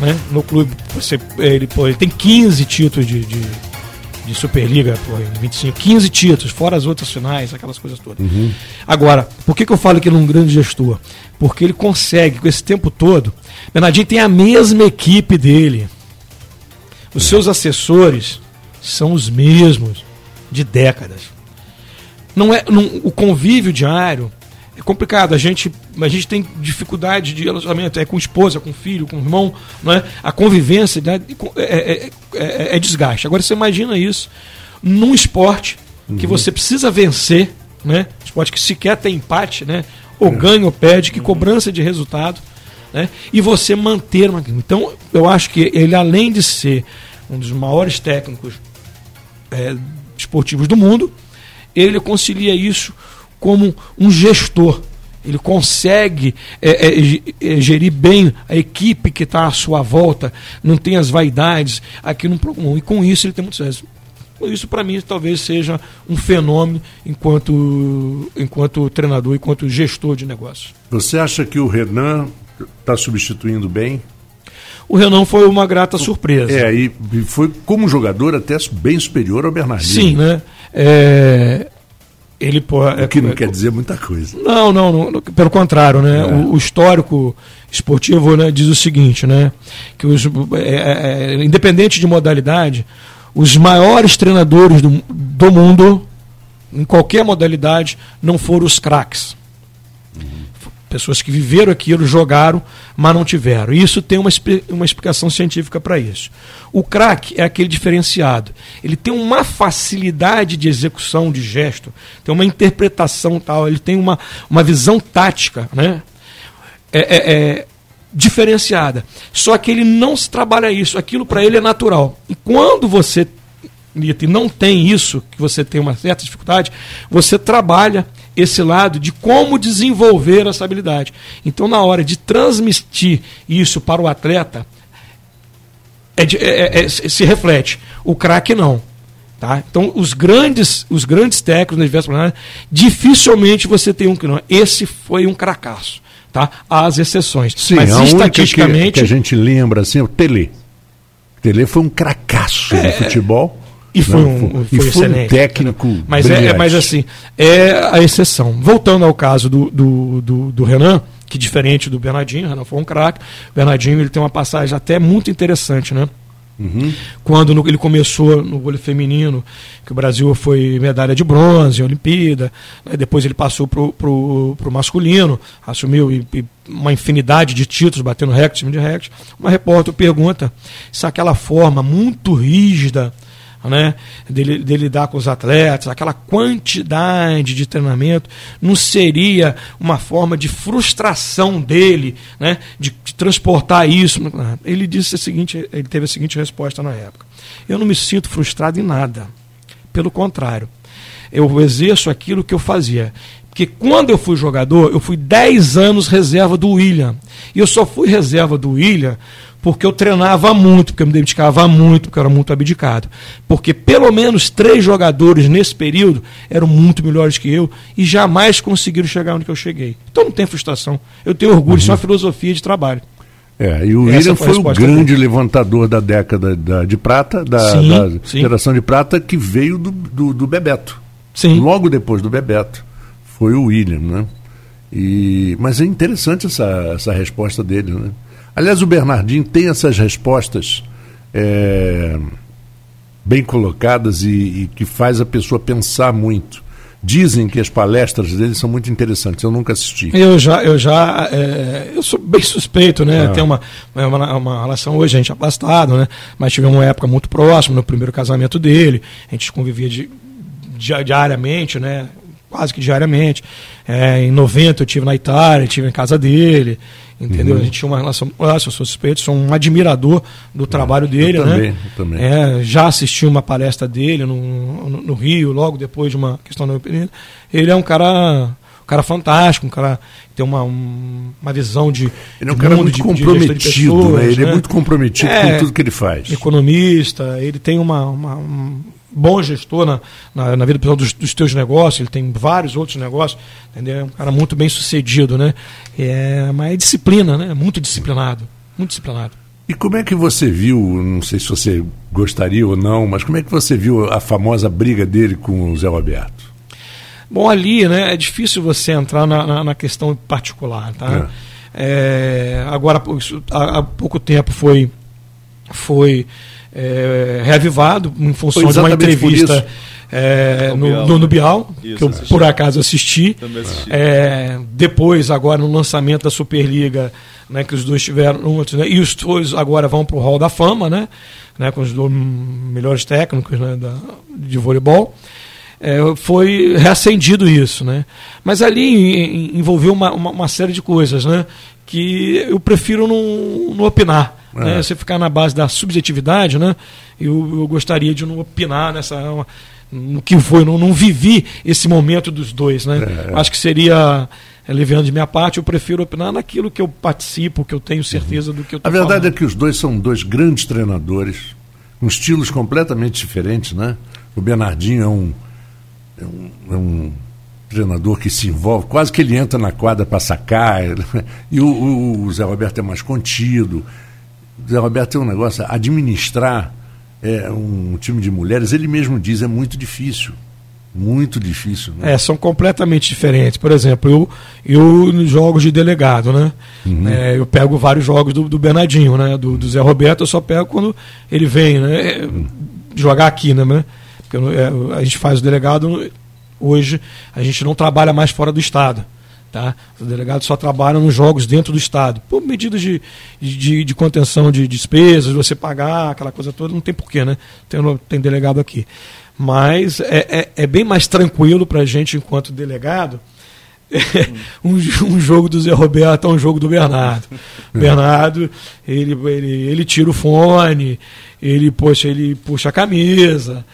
né, no clube, você, ele, ele tem 15 títulos de, de, de Superliga, pô, em 25, 15 títulos, fora as outras finais, aquelas coisas todas. Uhum. Agora, por que, que eu falo que ele é um grande gestor? Porque ele consegue, com esse tempo todo, Bernardinho tem a mesma equipe dele. Os seus assessores são os mesmos de décadas. Não é não, o convívio diário é complicado. A gente, a gente tem dificuldade de relacionamento é com esposa, com filho, com irmão, não é? A convivência né, é, é, é, é, desgaste. Agora você imagina isso num esporte que uhum. você precisa vencer, né? Esporte que sequer tem empate, né? Ou ganha ou perde, que uhum. cobrança de resultado né? e você manter uma. Então, eu acho que ele, além de ser um dos maiores técnicos é, esportivos do mundo, ele concilia isso como um gestor. Ele consegue é, é, é gerir bem a equipe que está à sua volta, não tem as vaidades aqui no comum. E com isso ele tem muito sucesso. Isso para mim talvez seja um fenômeno enquanto, enquanto treinador, enquanto gestor de negócios. Você acha que o Renan está substituindo bem? O Renan foi uma grata surpresa. É, e foi como jogador até bem superior ao Bernardinho. Sim, né? É, ele pô, o que é, não é, quer dizer muita coisa. Não, não, não pelo contrário, né? É. O, o, histórico esportivo né, diz o seguinte, né? Que os, é, é, independente de modalidade, os maiores treinadores do, do mundo, em qualquer modalidade, não foram os craques Pessoas que viveram aquilo, jogaram, mas não tiveram. E isso tem uma, uma explicação científica para isso. O craque é aquele diferenciado. Ele tem uma facilidade de execução de gesto, tem uma interpretação tal, ele tem uma, uma visão tática, né? É, é, é diferenciada. Só que ele não se trabalha isso. Aquilo para ele é natural. E quando você não tem isso, que você tem uma certa dificuldade, você trabalha esse lado de como desenvolver essa habilidade. Então, na hora de transmitir isso para o atleta, é, é, é, se reflete. O craque não. Tá? Então, os grandes, os grandes técnicos na planetárias, dificilmente você tem um que não. Esse foi um cracaço. Tá? As exceções. Sim, Mas a estatisticamente. Que, que, a gente lembra assim, o Tele. O Tele foi um cracaço é, futebol E foi um, foi e foi excelente. um técnico. Mas, é, mas assim, é a exceção. Voltando ao caso do, do, do, do Renan, que diferente do Bernardinho, Renan foi um craque. Bernardinho ele tem uma passagem até muito interessante, né? Uhum. Quando no, ele começou no vôlei feminino, que o Brasil foi medalha de bronze, Olimpíada, né? depois ele passou para o masculino, assumiu e, e uma infinidade de títulos, batendo recorde, de recorde. Uma repórter pergunta se aquela forma muito rígida né, dele, dele lidar com os atletas, aquela quantidade de treinamento, não seria uma forma de frustração dele, né, de, de transportar isso. Ele disse o seguinte, ele teve a seguinte resposta na época: Eu não me sinto frustrado em nada. Pelo contrário, eu exerço aquilo que eu fazia. Porque quando eu fui jogador, eu fui 10 anos reserva do William. E eu só fui reserva do William porque eu treinava muito, porque eu me dedicava muito, porque eu era muito abdicado. Porque pelo menos três jogadores nesse período eram muito melhores que eu e jamais conseguiram chegar onde eu cheguei. Então não tem frustração. Eu tenho orgulho, uhum. isso é uma filosofia de trabalho. É, e o William foi, foi o grande levantador da década da, de prata, da, sim, da sim. geração de prata, que veio do, do, do, Bebeto. Sim. Logo depois do Bebeto. Foi o William, né? E, mas é interessante essa, essa resposta dele, né? Aliás, o Bernardinho tem essas respostas é, bem colocadas e, e, que faz a pessoa pensar muito. Dizem que as palestras dele são muito interessantes. Eu nunca assisti. Eu já, eu já, é, eu sou bem suspeito, né? Ah. Tem uma, uma, uma, relação hoje a gente é afastado, né? Mas tive uma época muito próxima no primeiro casamento dele. A gente convivia de, diariamente, né? Quase que diariamente. É, em 90 eu tive na Itália, tive em casa dele. Entendeu? Uhum. A gente tinha uma relação. Ah, eu sou suspeito, sou um admirador do trabalho dele, eu né? Também, eu também. É, já assisti uma palestra dele no, no, no, Rio, logo depois de uma questão da opinião. Ele é um cara. Um cara fantástico, um cara que tem uma, uma visão de. Ele é um cara muito de, comprometido, de pessoas, né? Ele é né? é muito comprometido é, com tudo que ele faz. Economista, ele tem uma, uma um, bom gestor na, na, na vida pessoal dos, dos teus negócios, ele tem vários outros negócios, entendeu? É um cara muito bem sucedido, né? É, mas é disciplina, né? Muito disciplinado, muito disciplinado. E como é que você viu, não sei se você gostaria ou não, mas como é que você viu a famosa briga dele com o Zé Roberto? Bom, ali, né, é difícil você entrar na, na, na questão particular, tá? É. É, agora, há, pouco tempo foi, foi é, reavivado em função de uma entrevista é, no, no, no, Bial Isso, que eu assisti. por acaso assisti. assisti. É, depois, agora no lançamento da Superliga, né, que os dois tiveram, né, e os dois agora vão para o Hall da Fama, né, né, com os dois melhores técnicos né, da, de voleibol. É, foi reacendido isso, né? Mas ali envolveu uma, uma, uma, série de coisas, né? Que eu prefiro não, não opinar. É. Né? Você ficar na base da subjetividade, né? Eu, eu gostaria de não opinar nessa no que foi, não, não vivi esse momento dos dois, né? É. Acho que seria aliviando de minha parte, eu prefiro opinar naquilo que eu participo, que eu tenho certeza do que eu estou A verdade falando. é que os dois são dois grandes treinadores, com estilos completamente diferentes, né? O Bernardinho é um, é um, é um treinador que se envolve, quase que ele entra na quadra para sacar, e o, o, o Zé Roberto é mais contido. Zé Roberto tem um negócio, administrar é, um time de mulheres, ele mesmo diz, é muito difícil. Muito difícil. Né? É, são completamente diferentes. Por exemplo, eu, eu nos jogos de delegado, né? Uhum. É, eu pego vários jogos do, do Bernardinho, né? Do, do, Zé Roberto, eu só pego quando ele vem, né? Uhum. Jogar aqui, né? Porque é, a gente faz o delegado, hoje a gente não trabalha mais fora do estado. Tá? Os delegados só trabalham nos jogos dentro do Estado. Por medidas de, de, de contenção de despesas, você pagar, aquela coisa toda, não tem porquê, né? Tem, tem delegado aqui. Mas é, é, é bem mais tranquilo para a gente, enquanto delegado, um, um, jogo do Zé Roberto é um jogo do Bernardo. Bernardo, ele, ele, ele tira o fone, ele, poxa, ele puxa a camisa,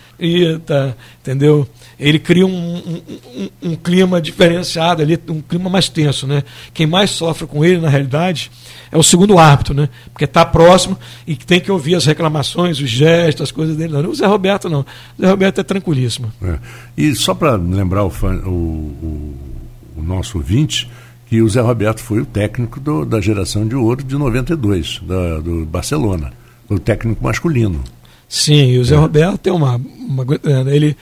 tá, entendeu? ele cria um, um, um, um, clima diferenciado ali, um clima mais tenso, né? Quem mais sofre com ele, na realidade, é o segundo árbitro, né? Porque está próximo e tem que ouvir as reclamações, os gestos, as coisas dele. Não, o Zé Roberto não. O Zé Roberto é tranquilíssimo. É. E só para lembrar o, fã, o, o, o, nosso ouvinte, que o Zé Roberto foi o técnico do, da geração de ouro de 92, da, do Barcelona. O técnico masculino. Sim, e o Zé é. Roberto tem uma, uma é, ele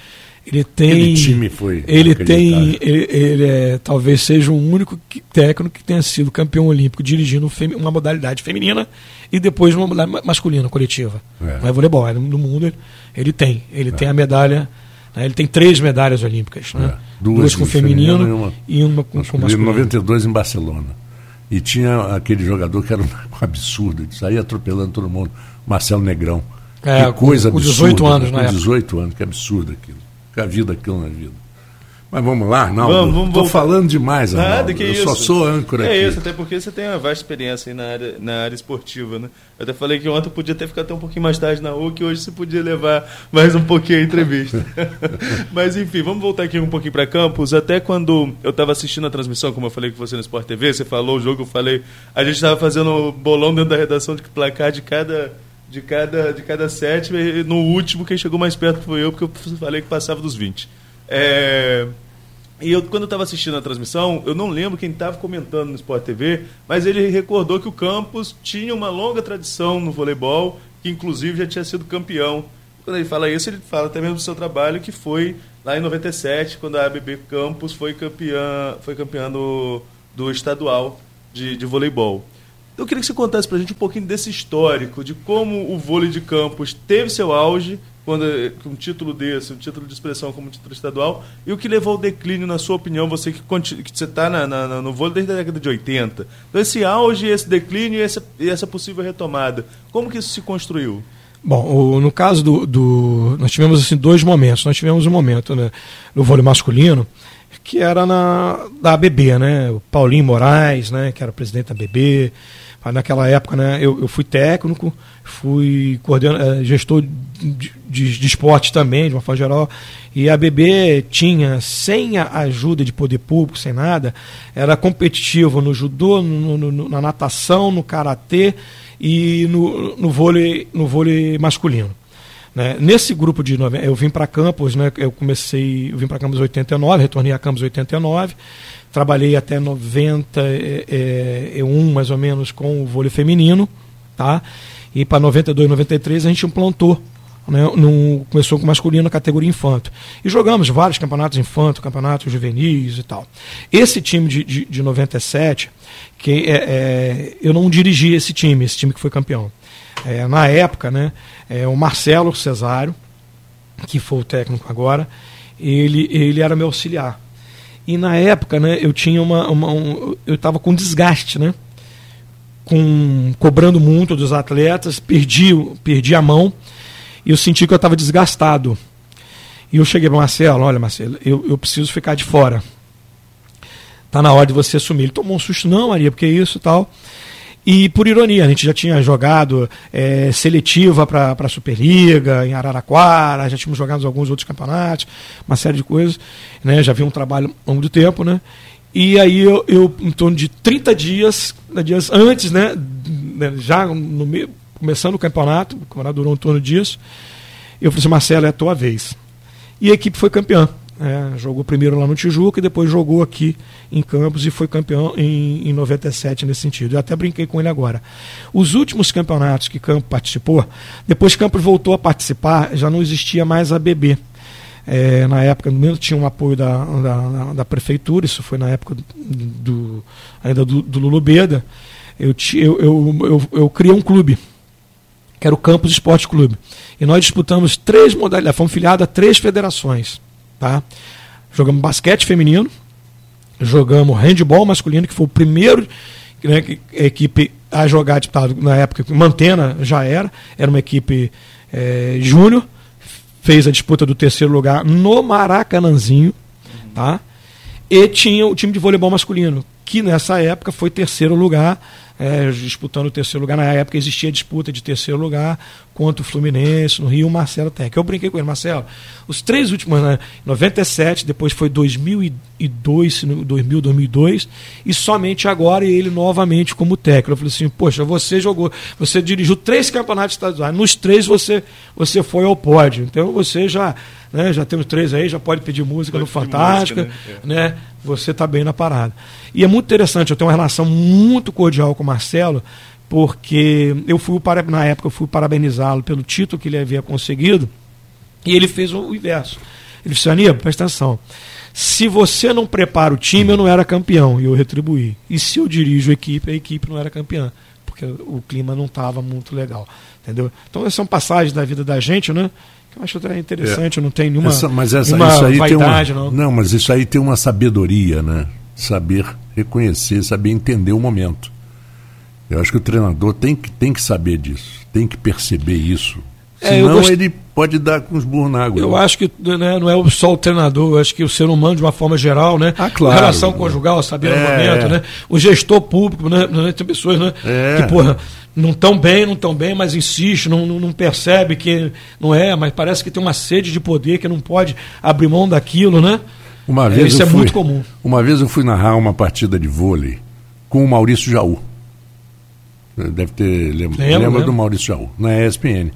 ele tem Aquele time foi ele tem ele, ele é, talvez seja o único técnico que tenha sido campeão olímpico dirigindo uma modalidade feminina e depois uma modalidade masculina coletiva é. não é voleibol é no mundo ele, ele tem ele é. tem a medalha né, ele tem três medalhas olímpicas né? É. duas, duas, com feminino, feminino, e uma, e uma com, com masculino 92 em Barcelona e tinha aquele jogador que era um absurdo ele saía atropelando todo mundo Marcelo Negrão é, que coisa com, absurda. Com 18 anos, né? Com 18 anos, que absurdo aquilo. Que a vida aquilo na vida. Mas vamos lá, não. Vamos, vamos, falando demais, Nada, que Eu isso. só sou âncora é aqui. É isso, até porque você tem uma vasta experiência na área, na área esportiva, né? Eu até falei que ontem podia ter ficado até um pouquinho mais tarde na U, que hoje você podia levar mais um pouquinho a entrevista. Mas enfim, vamos voltar aqui um pouquinho para Campos. Até quando eu estava assistindo a transmissão, como eu falei com você no Sport TV, você falou o jogo, eu falei. A gente estava fazendo bolão dentro da redação de placar de cada de cada, de cada sete. No último, quem chegou mais perto foi eu, porque eu falei que passava dos 20. É... E eu, quando eu estava assistindo a transmissão, eu não lembro quem estava comentando no Sport TV, mas ele recordou que o Campos tinha uma longa tradição no voleibol, que inclusive já tinha sido campeão. Quando ele fala isso, ele fala até mesmo do seu trabalho, que foi lá em 97, quando a ABB Campos foi campeã, foi campeã do, do estadual de, de voleibol. Eu queria que você contasse para a gente um pouquinho desse histórico, de como o vôlei de campos teve seu auge, quando um título desse, um título de expressão como título estadual, e o que levou ao declínio, na sua opinião, você que, que você está no vôlei desde a década de 80. Então, esse auge, esse declínio e essa, e essa possível retomada, como que isso se construiu? Bom, no caso do, do, Nós tivemos assim, dois momentos. Nós tivemos um momento né, no vôlei masculino, que era na, da ABB, né? O Paulinho Moraes, né, que era presidente da ABB, naquela época, né, eu, eu fui técnico, fui eh, gestor de, de, de, esporte também, de uma forma geral, e a BB tinha, sem a ajuda de poder público, sem nada, era competitivo no judô, no, no, na natação, no karatê e no, no, vôlei, no vôlei masculino. Né? Nesse grupo de eu vim para Campos, né? Eu comecei, eu vim para Campos em 89, retornei a Campos em 89 trabalhei até 91 é, é, mais ou menos com o vôlei feminino, tá? E para 92, 93 a gente implantou, né? No, começou com masculino na categoria infanto. E jogamos vários campeonatos infanto, campeonatos juvenis e tal. Esse time de, de, de 97, que é, é, eu não dirigi esse time, esse time que foi campeão. É, na época, né, é, o Marcelo Cesário, que foi o técnico agora, ele, ele era meu auxiliar. E na época, né, eu tinha uma, uma um, eu estava com desgaste, né? Com cobrando muito dos atletas, perdi, perdi a mão e eu senti que eu estava desgastado. E eu cheguei para Marcelo, olha Marcelo, eu, eu preciso ficar de fora. Tá na hora de você assumir. Ele tomou um susto, não, Maria, porque isso e tal. E por ironia, a gente já tinha jogado é, seletiva para a Superliga, em Araraquara, já tínhamos jogado alguns outros campeonatos, uma série de coisas, né? já havia um trabalho ao longo do tempo, né? E aí eu, eu em torno de 30 dias, dias antes, né, né? Já no meio, começando o campeonato, o campeonato durou em torno disso, eu falei assim, Marcelo, é a tua vez. E a equipe foi campeã. É, jogou primeiro lá no Tijuca e depois jogou aqui em Campos e foi campeão em, em 97 nesse sentido. Eu até brinquei com ele agora. Os últimos campeonatos que Campos participou, depois Campos voltou a participar, já não existia mais a BB. É, na época, menos tinha um apoio da, da, da, prefeitura, isso foi na época do ainda do, do Lulu Beda. Eu, eu, eu, eu, eu criei um clube, que era o Campos Esporte Clube. E nós disputamos três modalidades, fomos filiados a três federações. Tá? Jogamos basquete feminino, jogamos handball masculino, que foi o primeiro né, equipe a jogar disputado na época, Mantena já era, era uma equipe é, júnior, fez a disputa do terceiro lugar no Maracanãzinho, tá? E tinha o time de voleibol masculino, que nessa época foi terceiro lugar é, disputando o terceiro lugar. Na época existia disputa de terceiro lugar contra o Fluminense, no Rio, o Marcelo Tec. Eu brinquei com ele, Marcelo, os três últimos, né, 97, depois foi 2002, 2000, 2002, e somente agora ele novamente como técnico. Eu falei assim, poxa, você jogou, você dirigiu três campeonatos estaduais, nos três você, você foi ao pódio, então você já, né, já temos três aí, já pode pedir música pode no Fantástica, música, né? É. né? Você está bem na parada. E é muito interessante, eu tenho uma relação muito cordial com o Marcelo, porque eu fui na época eu fui parabenizá-lo pelo título que ele havia conseguido e ele fez o inverso. Ele disse: Aníbal, presta atenção. Se você não prepara o time, eu não era campeão, e eu retribuí. E se eu dirijo a equipe, a equipe não era campeã, porque o clima não estava muito legal. Entendeu? Então, essas são passagens da vida da gente, né? Que eu acho até interessante, é. não tem nenhuma, essa, mas essa, nenhuma isso aí vaidade. Tem uma, não. não, mas isso aí tem uma sabedoria, né? Saber reconhecer, saber entender o momento. Eu acho que o treinador tem que, tem que saber disso, tem que perceber isso. É, Senão gost... ele pode dar com os burros na água. Eu né? acho que né, não é só o treinador, eu acho que o ser humano, de uma forma geral, né? Ah, claro. A relação conjugal, saber é, no momento, né? O gestor público, né? né tem pessoas né, é. que, porra, não estão bem, não estão bem, mas insiste, não, não, não, percebe que não é, mas parece que tem uma sede de poder que não pode abrir mão daquilo, né? Uma vez Isso é fui, muito comum. Uma vez eu fui narrar uma partida de vôlei com o Maurício Jaú. Deve ter. Lembra, lembra, do Maurício Jaú, na ESPN.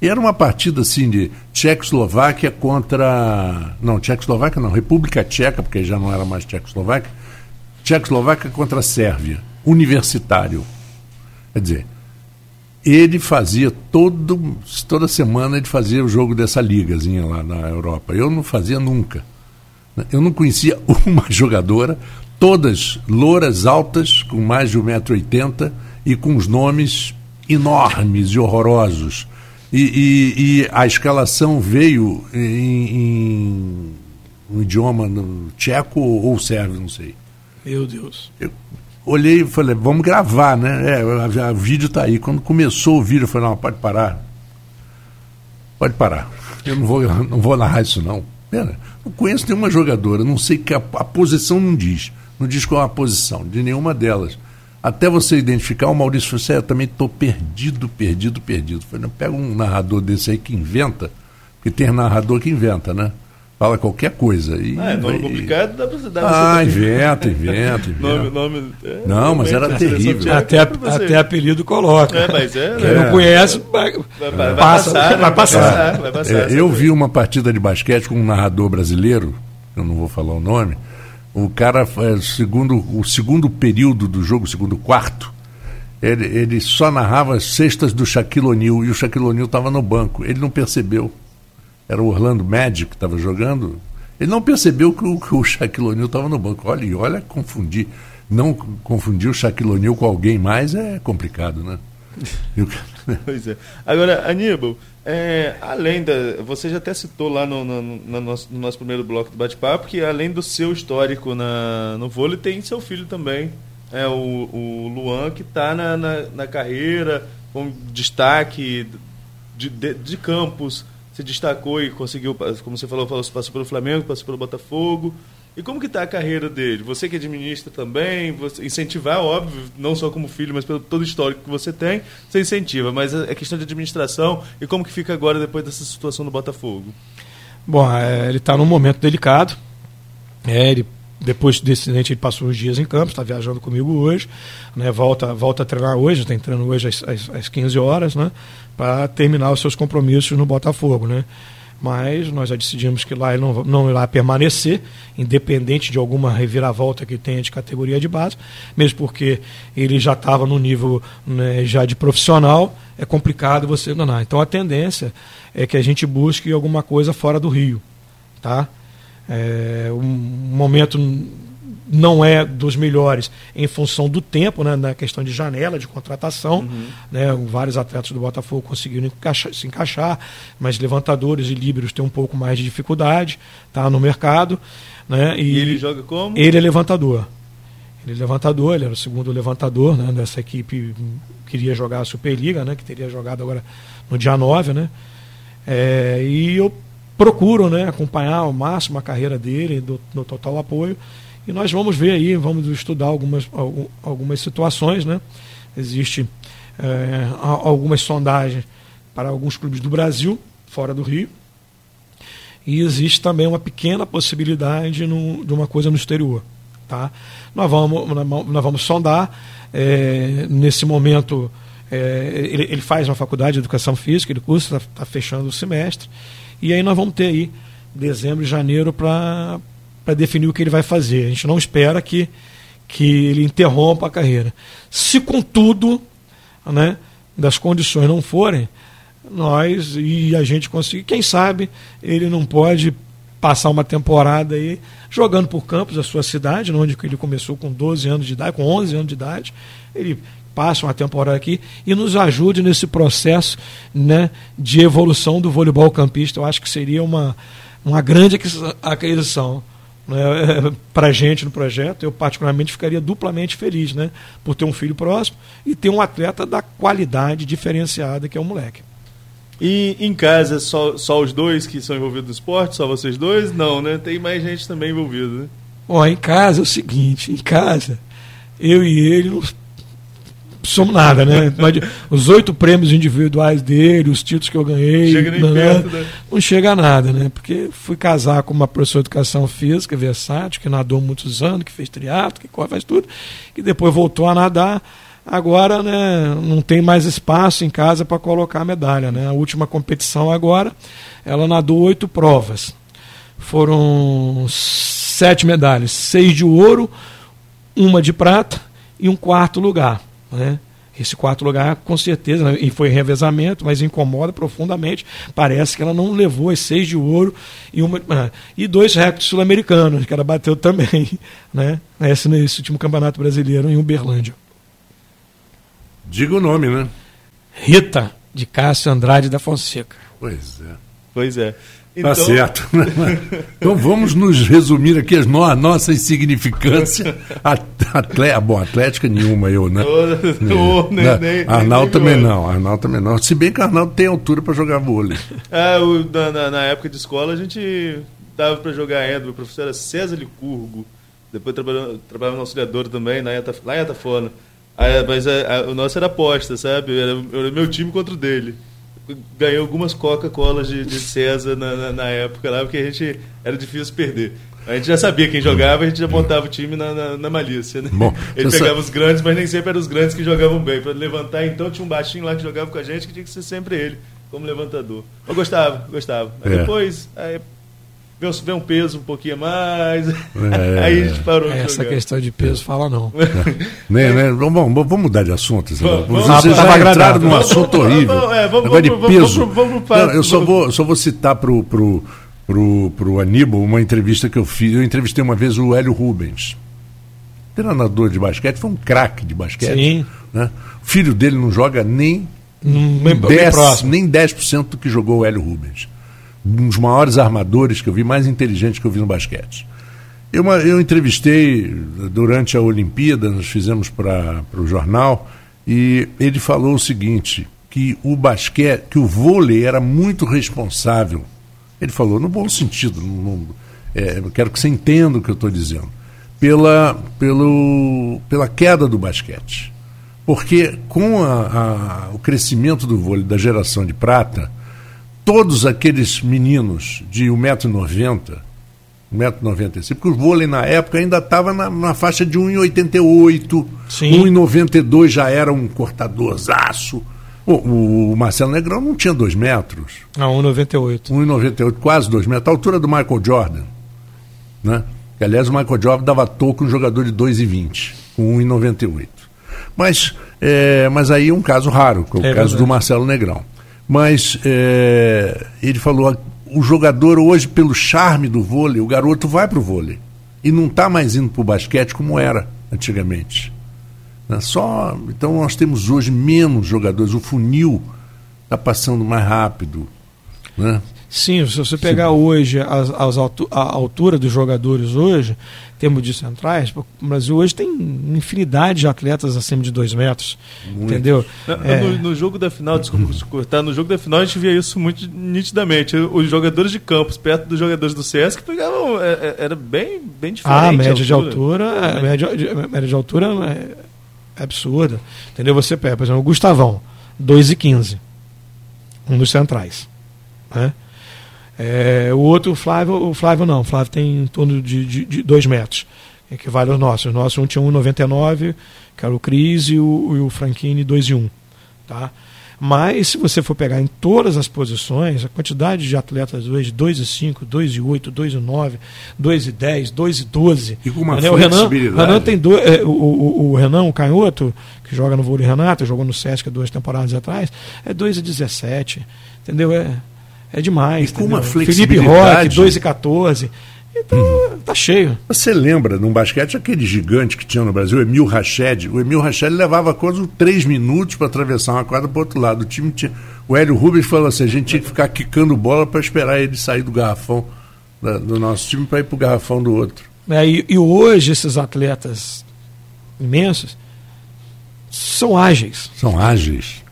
E era uma partida assim de Tchecoslováquia contra. Não, Tchecoslováquia não, República Tcheca, porque já não era mais Tchecoslováquia. Tchecoslováquia contra a Sérvia, universitário. Quer dizer, ele fazia todo, toda semana ele fazia o jogo dessa ligazinha lá na Europa. Eu não fazia nunca. Eu não conhecia uma jogadora, todas louras altas, com mais de 1,80m e com os nomes enormes e horrorosos e, e, e a escalação veio em, um idioma no, tcheco ou sérvio, não sei. Meu Deus. Eu olhei e falei, vamos gravar, né? É, o vídeo está aí. Quando começou o vídeo, eu falei, não, pode parar. Pode parar. Eu não vou, não vou narrar isso, não. Pera, não conheço nenhuma jogadora, não sei que a, a posição não diz. Não diz qual é a posição de nenhuma delas. Até você identificar, o Maurício falou assim, é, eu também estou perdido, perdido, perdido. Falei, não, pega um narrador desse aí que inventa, porque tem narrador que inventa, né? Fala qualquer coisa. E, ah, é nome e... complicado, dá pra você dar. Ah, inventa, inventa, inventa. nome, nome, é, não, mas era terrível. Até, até apelido coloca. É, mas é, Quem não conhece, vai, vai, vai, passa, passar, vai passar. Vai passar, é, eu vi uma partida de basquete com um narrador brasileiro, eu não vou falar o nome, o cara, é, segundo o segundo período do jogo, o segundo quarto, ele, ele só narrava cestas do Shaquille O'Neal e o Shaquille O'Neal estava no banco. Ele não percebeu. Era o Orlando Magic que estava jogando. Ele não percebeu que o, que o Shaquille O'Neal estava no banco. Olha, olha, confundir. Não confundir o Shaquille O'Neal com alguém mais é complicado, né? pois é. Agora, Aníbal, é, além da. Você já até citou lá no, no, no, nosso, no nosso, primeiro bloco do bate-papo que além do seu histórico na, no vôlei, tem seu filho também. É o, o Luan, que está na, na, na, carreira, com destaque de, de, de, campos, se destacou e conseguiu, como você falou, passou pelo Flamengo, passou pelo Botafogo. E como que está a carreira dele? Você que administra também, você incentivar, óbvio, não só como filho, mas pelo todo o histórico que você tem, você incentiva. Mas é questão de administração e como que fica agora depois dessa situação do Botafogo? Bom, é, ele está num momento delicado. É, ele, depois desse incidente, ele passou uns dias em campo, está viajando comigo hoje. Né, volta, volta a treinar hoje, está entrando hoje às, às, às 15 horas, né, para terminar os seus compromissos no Botafogo. Né mas nós já decidimos que lá ele não, não irá permanecer, independente de alguma reviravolta que tenha de categoria de base, mesmo porque ele já estava no nível né, já de profissional, é complicado você danar. Então a tendência é que a gente busque alguma coisa fora do Rio. Tá? É, um momento não é dos melhores em função do tempo, né, na questão de janela de contratação. Uhum. Né, vários atletas do Botafogo conseguiram encaixar, se encaixar, mas levantadores e líberos têm um pouco mais de dificuldade tá, no mercado. Né, e, e ele joga como? Ele é levantador. Ele é levantador, ele era o segundo levantador né, dessa equipe queria jogar a Superliga, né, que teria jogado agora no dia 9. Né, é, e eu procuro né, acompanhar ao máximo a carreira dele, do, no total apoio. E nós vamos ver aí, vamos estudar algumas, algumas situações, né? Existe é, algumas sondagens para alguns clubes do Brasil, fora do Rio, e existe também uma pequena possibilidade no, de uma coisa no exterior. Tá? Nós, vamos, nós vamos sondar. É, nesse momento, é, ele, ele, faz uma faculdade de educação física, ele cursa, está tá fechando o semestre. E aí nós vamos ter aí dezembro e janeiro para para definir o que ele vai fazer. A gente não espera que, que ele interrompa a carreira. Se, contudo, né, das condições não forem, nós e a gente conseguir, quem sabe ele não pode passar uma temporada aí jogando por campos da sua cidade, onde ele começou com 12 anos de idade, com 11 anos de idade, ele passa uma temporada aqui e nos ajude nesse processo né, de evolução do voleibol campista. Eu acho que seria uma, uma grande aquisição né, para a gente no projeto. Eu, particularmente, ficaria duplamente feliz né, por ter um filho próximo e ter um atleta da qualidade diferenciada que é o moleque. E em casa, só, só os dois que são envolvidos no esporte? Só vocês dois? Não, né? Tem mais gente também envolvida, né? Bom, em casa é o seguinte, em casa, eu e ele somos nada, né? os oito prêmios individuais dele, os títulos que eu ganhei, chega nem né? Perto, né? não chega a nada, né? Porque fui casar com uma professora de educação física, versátil, que nadou muitos anos, que fez triatlo, que corre, faz tudo, que depois voltou a nadar agora né, não tem mais espaço em casa para colocar a medalha. Né? A última competição agora, ela nadou oito provas. Foram sete medalhas, seis de ouro, uma de prata e um quarto lugar. Né? Esse quarto lugar, com certeza, né, e foi revezamento, mas incomoda profundamente. Parece que ela não levou as seis de ouro e, uma, ah, e dois recordes sul-americanos, que ela bateu também, né? Esse, nesse último campeonato brasileiro em Uberlândia. Diga o nome, né? Rita, de Cássio Andrade da Fonseca. Pois é. Pois é. Tá então... Tá certo. então vamos nos resumir aqui no, a nossa insignificância. Atle, bom, atlética nenhuma eu, né? Oh, nem, né? nem, Arnaldo também não, Arnaldo também não. Se bem que Arnaldo tem altura para jogar vôlei. É, o, na, na, época de escola a gente dava para jogar ainda. O professor era César Licurgo. Depois trabalhava, trabalhava no auxiliador também, lá em Atafona. Aí, mas a, é, a, o nosso era aposta, sabe? Era, era meu time contra o dele. Ganhei algumas Coca-Colas de, de, César na, na, na, época lá, porque a gente era difícil perder. A gente já sabia quem jogava, a gente já montava o time na, na, na malícia, né? Bom, Ele pegava sabe... os grandes, mas nem sempre eram os grandes que jogavam bem. Para levantar, então, tinha um baixinho lá que jogava com a gente, que tinha que ser sempre ele, como levantador. Eu gostava, gostava. Mas é. depois, aí, vê um peso um pouquinho mais. É, aí a gente parou de Essa jogar. questão de peso fala não. né, né? Vamos, vamos mudar de assunto. Vamos, Vocês já entraram num assunto horrível. É, vamos, Agora de peso. Vamos, eu só vou, só vou citar pro, pro, pro, pro Aníbal uma entrevista que eu fiz. Eu entrevistei uma vez o Hélio Rubens. Treinador de basquete, foi um craque de basquete. Sim. Né? O filho dele não joga nem, hum, bem, 10, bem nem 10% do que jogou o Hélio Rubens um dos maiores armadores que eu vi, mais inteligentes que eu vi no basquete. Eu, eu entrevistei durante a Olimpíada, nós fizemos para o jornal, e ele falou o seguinte, que o basquete, que o vôlei era muito responsável. Ele falou, no bom sentido, no, é, quero que você entenda o que eu estou dizendo, pela, pelo, pela queda do basquete. Porque com a, a, o crescimento do vôlei da geração de prata, todos aqueles meninos de 1,90m, 1,95m, porque o vôlei na época ainda estava na, na, faixa de 1,88m, 1,92m já era um cortadorzaço. O, o, Marcelo Negrão não tinha 2 metros. Não, 1,98. 1,98, quase 2 metros, a altura do Michael Jordan. Né? Que, aliás, o Michael Jordan dava toco um jogador de 2,20, com 1,98. Mas, é, mas aí é um caso raro, que é o é caso verdade. do Marcelo Negrão. Mas é, ele falou: o jogador hoje, pelo charme do vôlei, o garoto vai para o vôlei. E não está mais indo para o basquete como era antigamente. Né? Só, então nós temos hoje menos jogadores. O funil está passando mais rápido. Né? Sim, se você pegar Sim. hoje as, as a altura dos jogadores hoje, termos de centrais, o Brasil hoje tem infinidade de atletas acima de dois metros. Muito. Entendeu? É... No, no, jogo da final, desculpa cortar, no jogo da final a gente via isso muito nitidamente. Os jogadores de campos, perto dos jogadores do Sesc, pegavam. É, é, era bem, bem diferente. Ah, a média de altura. A média, de, média de altura é absurda. Entendeu? Você pega, por exemplo, o Gustavão, 2,15. Um dos centrais. Né? É, o outro, o Flávio, o Flávio não, o Flávio tem em torno de 2 metros, equivale aos nossos. O nosso um tinha 1,99, que era o Cris, e o, e o Franchini 2,1. Tá? Mas se você for pegar em todas as posições, a quantidade de atletas hoje, 2 e 5, 2 e 8, 2 e 9, 2 10, 2 12. Com uma né? o Renan, Renan tem dois, é, o, o, o, Renan, o canhoto, que joga no vôlei Renato, jogou no Sesc duas temporadas atrás, é 2 e 17. Entendeu? É, é demais. E com uma Felipe Roque, 2 e 14. Então, hum. tá cheio. Você lembra, num basquete, aquele gigante que tinha no Brasil, o Emil Rached? O Emil Rached levava quase três minutos para atravessar uma quadra para outro lado. O time tinha. O Hélio Rubens falou assim: a gente tinha que ficar quicando bola para esperar ele sair do garrafão da, do nosso time para ir para o garrafão do outro. É, e, e hoje, esses atletas imensos são ágeis. São ágeis.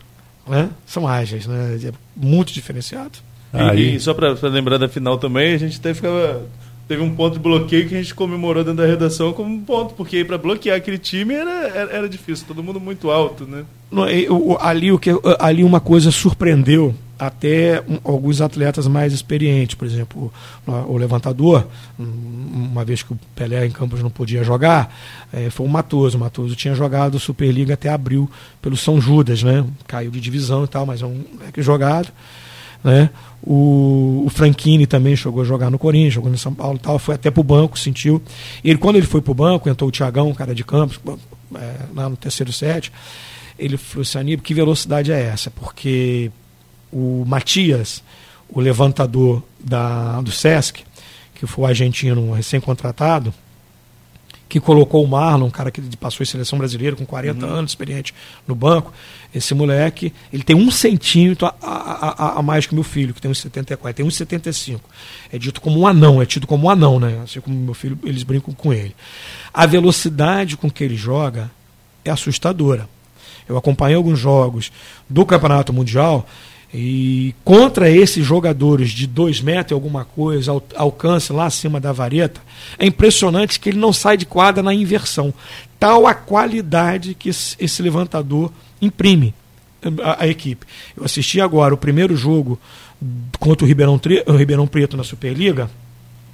Né? São ágeis, né? É muito diferenciado. Aí... E, só para lembrar da final também, a gente até ficava teve um ponto de bloqueio que a gente comemorou dentro da redação como um ponto, porque para bloquear aquele time era, era, era, difícil, todo mundo muito alto, né? ali, o que, ali uma coisa surpreendeu até alguns atletas mais experientes, por exemplo, o, levantador, uma vez que o Pelé em Campos não podia jogar, é, foi o Matoso. O Matoso tinha jogado Superliga até abril pelo São Judas, né? Caiu de divisão e tal, mas é um é jogado. Né? O, o Franchini também chegou a jogar no Corinthians, jogou no São Paulo tal, foi até para o banco, sentiu. Ele, quando ele foi para o banco, entrou o Tiagão, cara de campos, é, lá no terceiro set, ele falou assim, que velocidade é essa? Porque o Matias, o levantador da, do Sesc, que foi o argentino recém-contratado, que colocou o Marlon, um cara que passou em seleção brasileira com 40 uhum. anos, experiente no banco. Esse moleque, ele tem um centímetro a, a, a, a mais que meu filho, que tem uns 74, tem uns 75. É dito como um anão, é tido como um anão, né? Assim como meu filho, eles brincam com ele. A velocidade com que ele joga é assustadora. Eu acompanhei alguns jogos do Campeonato Mundial e contra esses jogadores de 2 metros e alguma coisa, al alcance lá acima da vareta, é impressionante que ele não sai de quadra na inversão. Tal a qualidade que esse levantador imprime a, a equipe. Eu assisti agora o primeiro jogo contra o Ribeirão, o Ribeirão Preto na Superliga,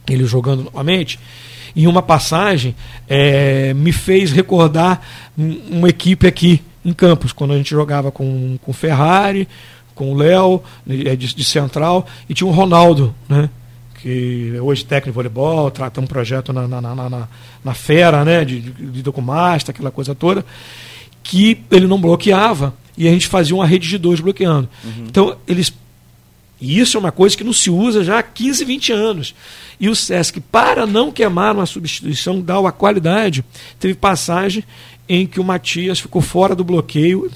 ele jogando novamente, e uma passagem é, me fez recordar uma equipe aqui em Campos, quando a gente jogava com, com Ferrari, com o Léo, de, de, central, e tinha o Ronaldo, né? que hoje técnico de voleibol, trata um projeto na, na, na, na, na Fera, né? de, de, de documasta, aquela coisa toda, que ele não bloqueava e a gente fazia uma rede de dois bloqueando. Uhum. Então, eles. E isso é uma coisa que não se usa já há 15, 20 anos. E o SESC, para não queimar uma substituição, dá a qualidade, teve passagem em que o Matias ficou fora do bloqueio.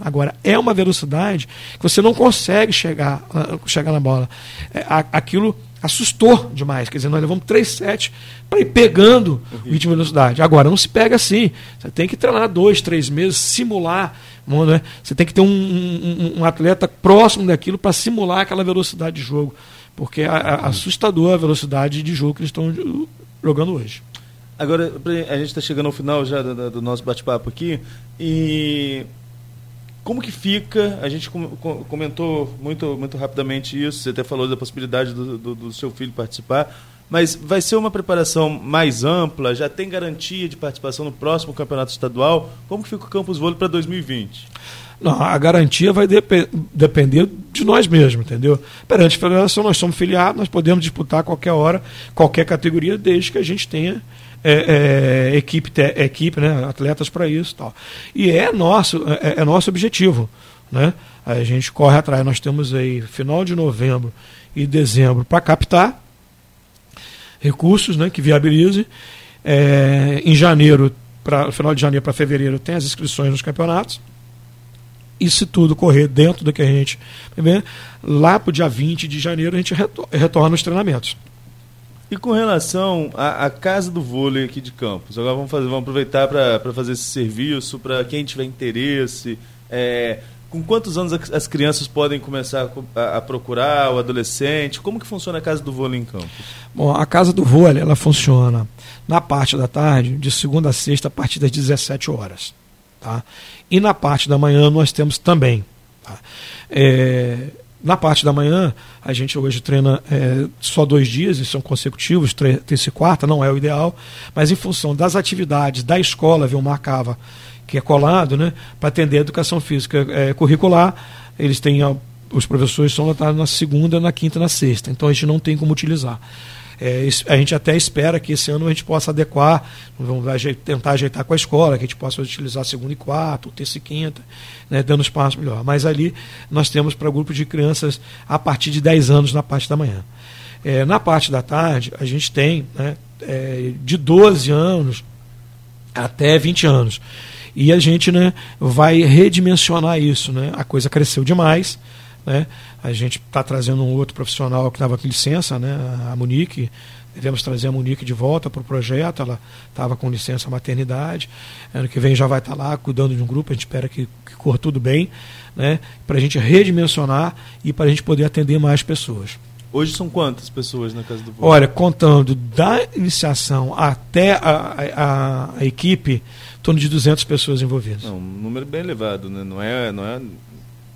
Agora, é uma velocidade que você não consegue chegar, ah, chegar na bola. É, aquilo assustou demais. Quer dizer, nós levamos 3 sets para ir pegando o ritmo de velocidade. Agora, não se pega assim. Você tem que treinar dois, três meses, simular. Né? Você tem que ter um, um, um atleta próximo daquilo para simular aquela velocidade de jogo. Porque é assustador a velocidade de jogo que eles estão jogando hoje. Agora, a gente está chegando ao final já do, do nosso bate-papo aqui. E como que fica? A gente comentou muito, muito rapidamente isso. Você até falou da possibilidade do, do, do, seu filho participar. Mas vai ser uma preparação mais ampla? Já tem garantia de participação no próximo campeonato estadual? Como que fica o Campus Vôlei para 2020? Não, a garantia vai dep depender de nós mesmos, entendeu? Perante a federação, nós somos filiados, nós podemos disputar a qualquer hora, qualquer categoria, desde que a gente tenha é, é, equipe, te, equipe né, atletas para isso. Tal. E é nosso, é, é, nosso objetivo. Né? A gente corre atrás, nós temos aí final de novembro e dezembro para captar recursos né, que viabilize. É, em janeiro, para final de janeiro para fevereiro, tem as inscrições nos campeonatos. E se tudo correr dentro do que a gente. Lá para o dia 20 de janeiro a gente retorna os treinamentos. E com relação à, casa do vôlei aqui de Campos, agora vamos, fazer, vamos aproveitar para fazer esse serviço, para quem tiver interesse. É, com quantos anos as crianças podem começar a, a, procurar, o adolescente? Como que funciona a casa do vôlei em Campos? Bom, a casa do vôlei ela funciona na parte da tarde, de segunda a sexta, a partir das 17 horas. Tá? E na parte da manhã nós temos também. Tá? É, na parte da manhã, a gente hoje treina é, só dois dias, e são consecutivos, terça e quarta, não é o ideal, mas em função das atividades da escola, viu, marcava que é colado, né, para atender a educação física é, curricular, eles têm os professores são lotados na segunda, na quinta, na sexta. Então a gente não tem como utilizar. É, a gente até espera que esse ano a gente possa adequar, vamos tentar ajeitar com a escola, que a gente possa utilizar segunda e quarta, terça e quinta, né, dando espaço melhor. Mas ali nós temos para grupos de crianças a partir de 10 anos na parte da manhã. É, na parte da tarde, a gente tem né, é, de 12 anos até 20 anos. E a gente né, vai redimensionar isso. Né? A coisa cresceu demais. Né? A gente está trazendo um outro profissional que estava com licença, né? a Monique. Devemos trazer a Monique de volta para o projeto. Ela estava com licença maternidade. Ano que vem já vai estar tá lá cuidando de um grupo. A gente espera que, que corra tudo bem, né? para a gente redimensionar e para a gente poder atender mais pessoas. Hoje são quantas pessoas na Casa do Povo? Olha, contando da iniciação até a, a, a equipe, em torno de 200 pessoas envolvidas. Não, um número bem elevado, né? não, é, não, é,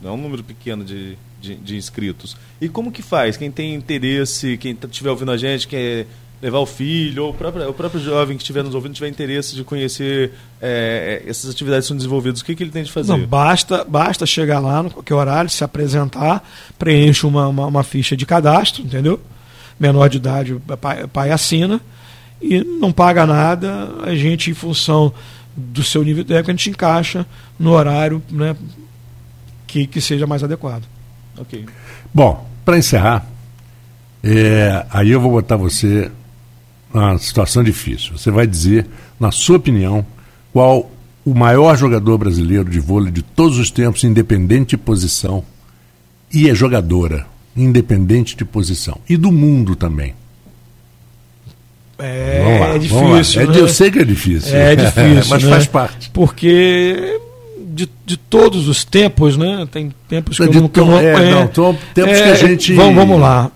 não é um número pequeno de, de, de inscritos. E como que faz? Quem tem interesse, quem estiver ouvindo a gente, quer levar o filho, ou o próprio, o próprio jovem que estiver nos ouvindo tiver interesse de conhecer é, essas atividades que são desenvolvidas, o que, que ele tem de fazer? Não, basta, basta chegar lá no qualquer horário, se apresentar, preenche uma, uma, uma ficha de cadastro, entendeu? Menor de idade, pai, pai assina e não paga nada, a gente, em função do seu nível técnico, a gente encaixa no horário né, que, que seja mais adequado. Ok. Bom, para encerrar, é, aí eu vou botar você uma situação difícil. Você vai dizer, na sua opinião, qual o maior jogador brasileiro de vôlei de todos os tempos, independente de posição, e é jogadora, independente de posição, e do mundo também. É, lá, é difícil. É, né? Eu sei que é difícil. É difícil. mas né? faz parte. Porque de, de todos os tempos, né? Tem tempos que, de eu, não, eu não. É, é, não, tempos que a é, gente. Vamos, vamos lá.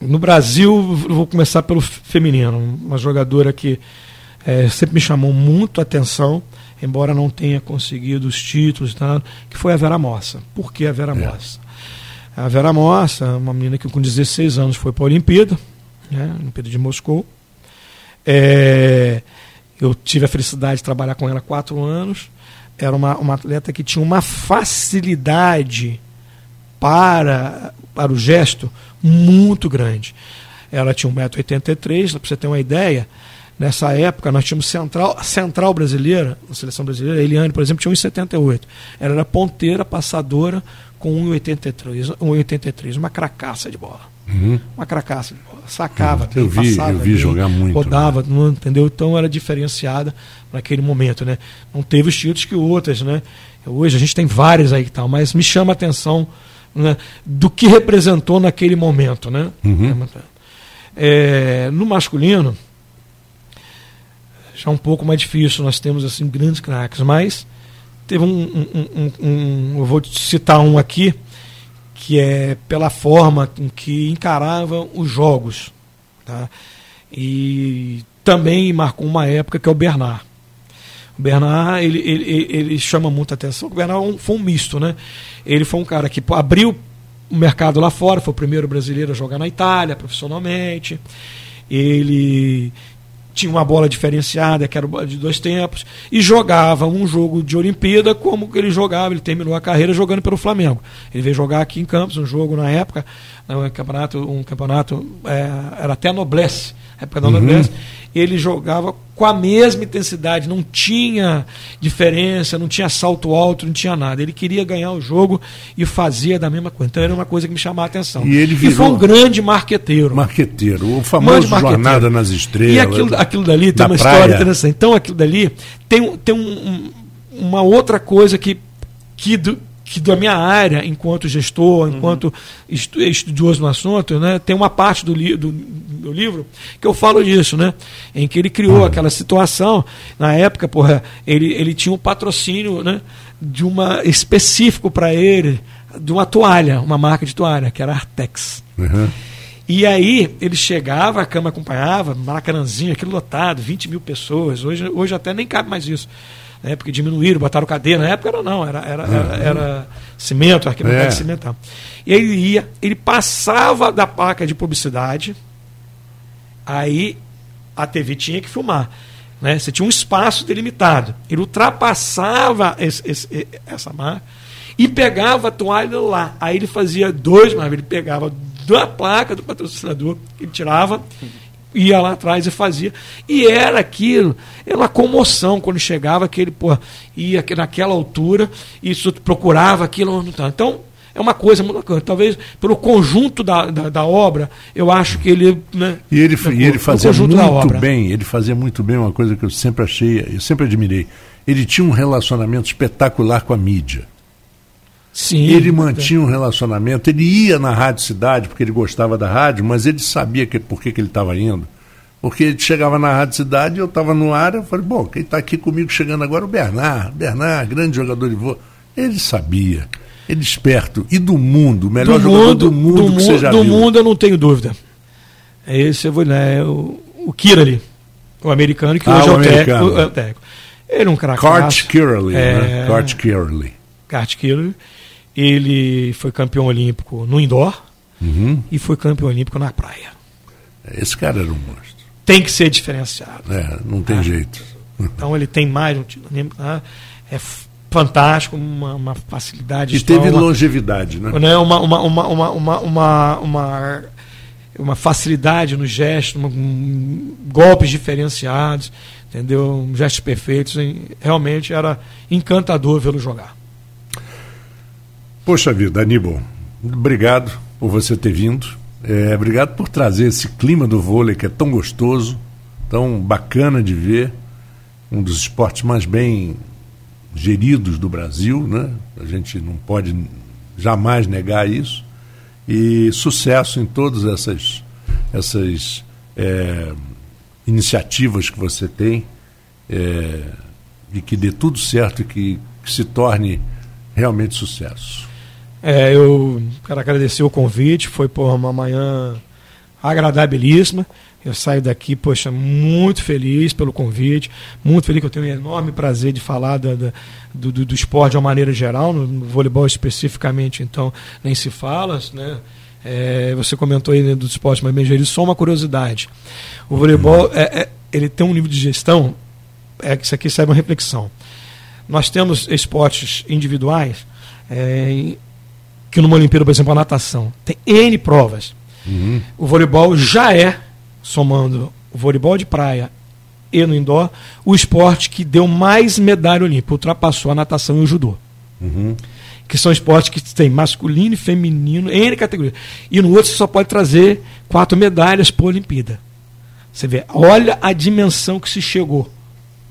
No Brasil, vou começar pelo feminino, uma jogadora que sempre me chamou muito a atenção, embora não tenha conseguido os títulos, tá, que foi a Vera Mossa. Por que a Vera é. Mossa? A Vera Mossa, uma menina que com 16 anos foi para a Olimpíada, né, Olimpíada de Moscou. É, eu tive a felicidade de trabalhar com ela quatro anos. Era uma, uma atleta que tinha uma facilidade para, para o gesto muito grande. Ela tinha 1,83m, para você ter uma ideia, nessa época nós tínhamos central, central brasileira, na seleção brasileira, Eliane, por exemplo, tinha 1,78. Ela era ponteira, passadora, com 1,83, 1,83, uma cracaça de bola. Uhum. Uma cracaça. Sacava, eu vi, passava, eu vi bem, jogar muito. Rodava, né? não, entendeu? Então era diferenciada naquele momento, né? Não teve os títulos que outras, né? Hoje a gente tem vários aí que tal, mas me chama a atenção né, do que representou naquele momento. Né? Uhum. É, no masculino, já é um pouco mais difícil, nós temos assim grandes craques, mas teve um, um, um, um, eu vou citar um aqui, que é pela forma com que encarava os jogos. Tá? E também marcou uma época que é o Bernard. O Bernard, ele, ele, ele chama muita atenção. O Bernard foi um misto, né? Ele foi um cara que abriu o mercado lá fora, foi o primeiro brasileiro a jogar na Itália profissionalmente. Ele tinha uma bola diferenciada, que era de dois tempos, e jogava um jogo de Olimpíada como ele jogava, ele terminou a carreira jogando pelo Flamengo. Ele veio jogar aqui em Campos, um jogo na época, um campeonato, um campeonato é, era até Noblesse, época da uhum. Ele jogava com a mesma intensidade, não tinha diferença, não tinha salto alto, não tinha nada. Ele queria ganhar o jogo e fazia da mesma coisa. Então era uma coisa que me chamava a atenção. E ele virou e foi um grande marqueteiro. Marqueteiro, o famoso Jornada nas Estrelas. E aquilo, aquilo dali tem uma praia. história interessante. Então aquilo dali tem, tem um, um, uma outra coisa que, que do, que da minha área, enquanto gestor, uhum. enquanto uhum. estudioso no assunto, né, tem uma parte do, li do, do, livro que eu falo disso, né, em que ele criou uhum. aquela situação, na época, porra, ele, ele tinha um patrocínio né, de uma específico para ele, de uma toalha, uma marca de toalha, que era Artex. Uhum. E aí ele chegava, a cama acompanhava, Maracanãzinho, aquilo lotado, 20 mil pessoas, hoje, hoje até nem cabe mais isso na época diminuíram, botaram cadeira, na época era não, era, era, era, era cimento, arquibancada é. de cimento. E aí ele ia, ele passava da placa de publicidade, aí a TV tinha que filmar. Né? Você tinha um espaço delimitado. Ele ultrapassava esse, esse, essa marca e pegava a toalha lá. Aí ele fazia dois, mas ele pegava da placa do patrocinador, ele tirava, ia lá atrás e fazia. E era aquilo, era uma comoção quando chegava aquele, pô, ia naquela altura e procurava aquilo. Então, é uma coisa muito bacana. Talvez pelo conjunto da, da, da, obra, eu acho que ele. Né, e ele, e ele fazia muito bem, ele fazia muito bem uma coisa que eu sempre achei, eu sempre admirei. Ele tinha um relacionamento espetacular com a mídia. Sim, ele mantinha um relacionamento, ele ia na Rádio Cidade, porque ele gostava da rádio, mas ele sabia que, por que, que ele estava indo. Porque ele chegava na Rádio Cidade, eu estava no ar, eu falei, bom, quem está aqui comigo chegando agora é o Bernard. Bernard, grande jogador de vôlei. Ele sabia. Ele esperto. E do mundo, o melhor do jogador mundo, do mundo do que você já Do viu. mundo eu não tenho dúvida. Esse eu vou, né, o, o Kirali, o americano, que ah, hoje é o, técnico, é o técnico. Ele é um craque. Cart Kirley, é, né? Cart Kirley. Cart Kirley. Ele foi campeão olímpico no indoor uhum. e foi campeão olímpico na praia. Esse cara era um monstro. Tem que ser diferenciado. É, não tem ah. jeito. Então ele tem mais um ah, é fantástico, uma, uma facilidade. E teve uma, longevidade, né? né uma, uma, uma, uma, uma, uma, uma, uma facilidade no gesto, um, golpes diferenciados, entendeu? Gestos perfeitos. Realmente era encantador vê-lo jogar. Poxa vida, Aníbal, obrigado por você ter vindo. É, obrigado por trazer esse clima do vôlei que é tão gostoso, tão bacana de ver. Um dos esportes mais bem geridos do Brasil, né? A gente não pode jamais negar isso. E sucesso em todas essas, essas é, iniciativas que você tem é, e que dê tudo certo e que, que se torne realmente sucesso. É, eu quero agradecer o convite, foi por uma manhã agradabilíssima. Eu saio daqui, poxa, muito feliz pelo convite, muito feliz que eu tenho um enorme prazer de falar da, da, do, do, esporte de uma maneira geral, no, voleibol especificamente, então nem se fala, né? É, você comentou aí né, do esporte mais bem gerido, só uma curiosidade. O voleibol, é, é, ele tem um nível de gestão, é que isso aqui serve uma reflexão. Nós temos esportes individuais é, que numa Olimpíada, por exemplo, a natação, tem N provas. Uhum. O voleibol já é, somando o voleibol de praia e no indoor, o esporte que deu mais medalha olímpica, ultrapassou a natação e o judô. Uhum. Que são esportes que tem masculino e feminino, N categorias. E no outro você só pode trazer quatro medalhas por Olimpíada. Você vê, olha a dimensão que se chegou.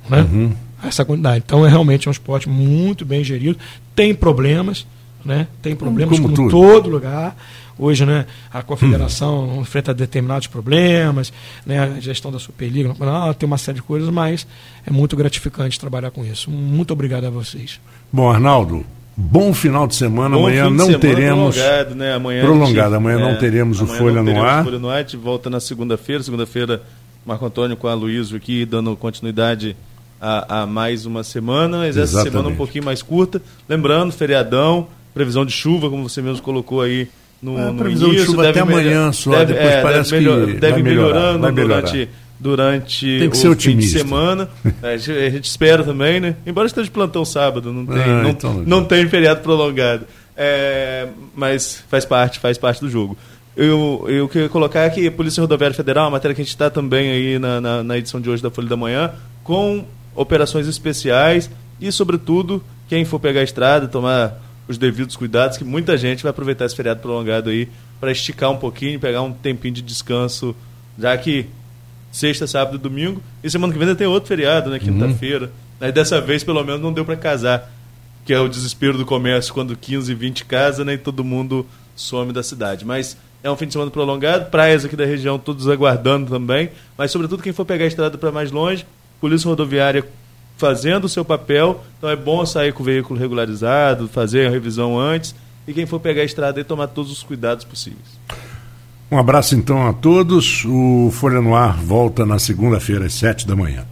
Né? Uhum. Essa quantidade. Então é realmente um esporte muito bem gerido. Tem problemas, né? Tem problemas como, como todo lugar. Hoje, né, a confederação hum. enfrenta determinados problemas, né, a gestão da Superliga, não, tem uma série de coisas, mas é muito gratificante trabalhar com isso. Muito obrigado a vocês. Bom, Arnaldo, bom final de semana. Bom amanhã não semana teremos. Prolongado, né? Amanhã prolongado. Gente, amanhã é, não teremos amanhã o Folha no ar. Folha no ar. A gente volta na segunda-feira. Segunda-feira, Marco Antônio com a Luísa aqui, dando continuidade a, a, mais uma semana, mas essa Exatamente. semana um pouquinho mais curta. Lembrando, feriadão previsão de chuva, como você mesmo colocou aí no, é, no previsão início. de chuva até amanhã só, deve, depois é, parece deve melhor, que deve melhorando vai durante, durante tem que ser o fim de semana. É, a, gente, a, gente, espera também, né? Embora esteja de plantão sábado, não tem, ah, não, então, não tem feriado prolongado. É, mas faz parte, faz parte do jogo. Eu, eu queria colocar aqui Polícia Rodoviária Federal, a matéria que a gente está também aí na, na, na edição de hoje da Folha da Manhã, com operações especiais e, sobretudo, quem for pegar a estrada, tomar os devidos cuidados, que muita gente vai aproveitar esse feriado prolongado aí para esticar um pouquinho, pegar um tempinho de descanso, já que sexta, sábado e domingo, e semana que vem ainda tem outro feriado, né, quinta-feira. Uhum. dessa vez, pelo menos, não deu para casar, que é o desespero do comércio quando 15, 20 casa, né, e todo mundo some da cidade. Mas é um fim de semana prolongado, praias aqui da região todos aguardando também, mas sobretudo quem for pegar a estrada para mais longe, Polícia Rodoviária fazendo o seu papel. Então é bom sair com o veículo regularizado, fazer a revisão antes e quem for pegar a estrada e tomar todos os cuidados possíveis. Um abraço então a todos. O Folha no Ar volta na segunda-feira às sete da manhã.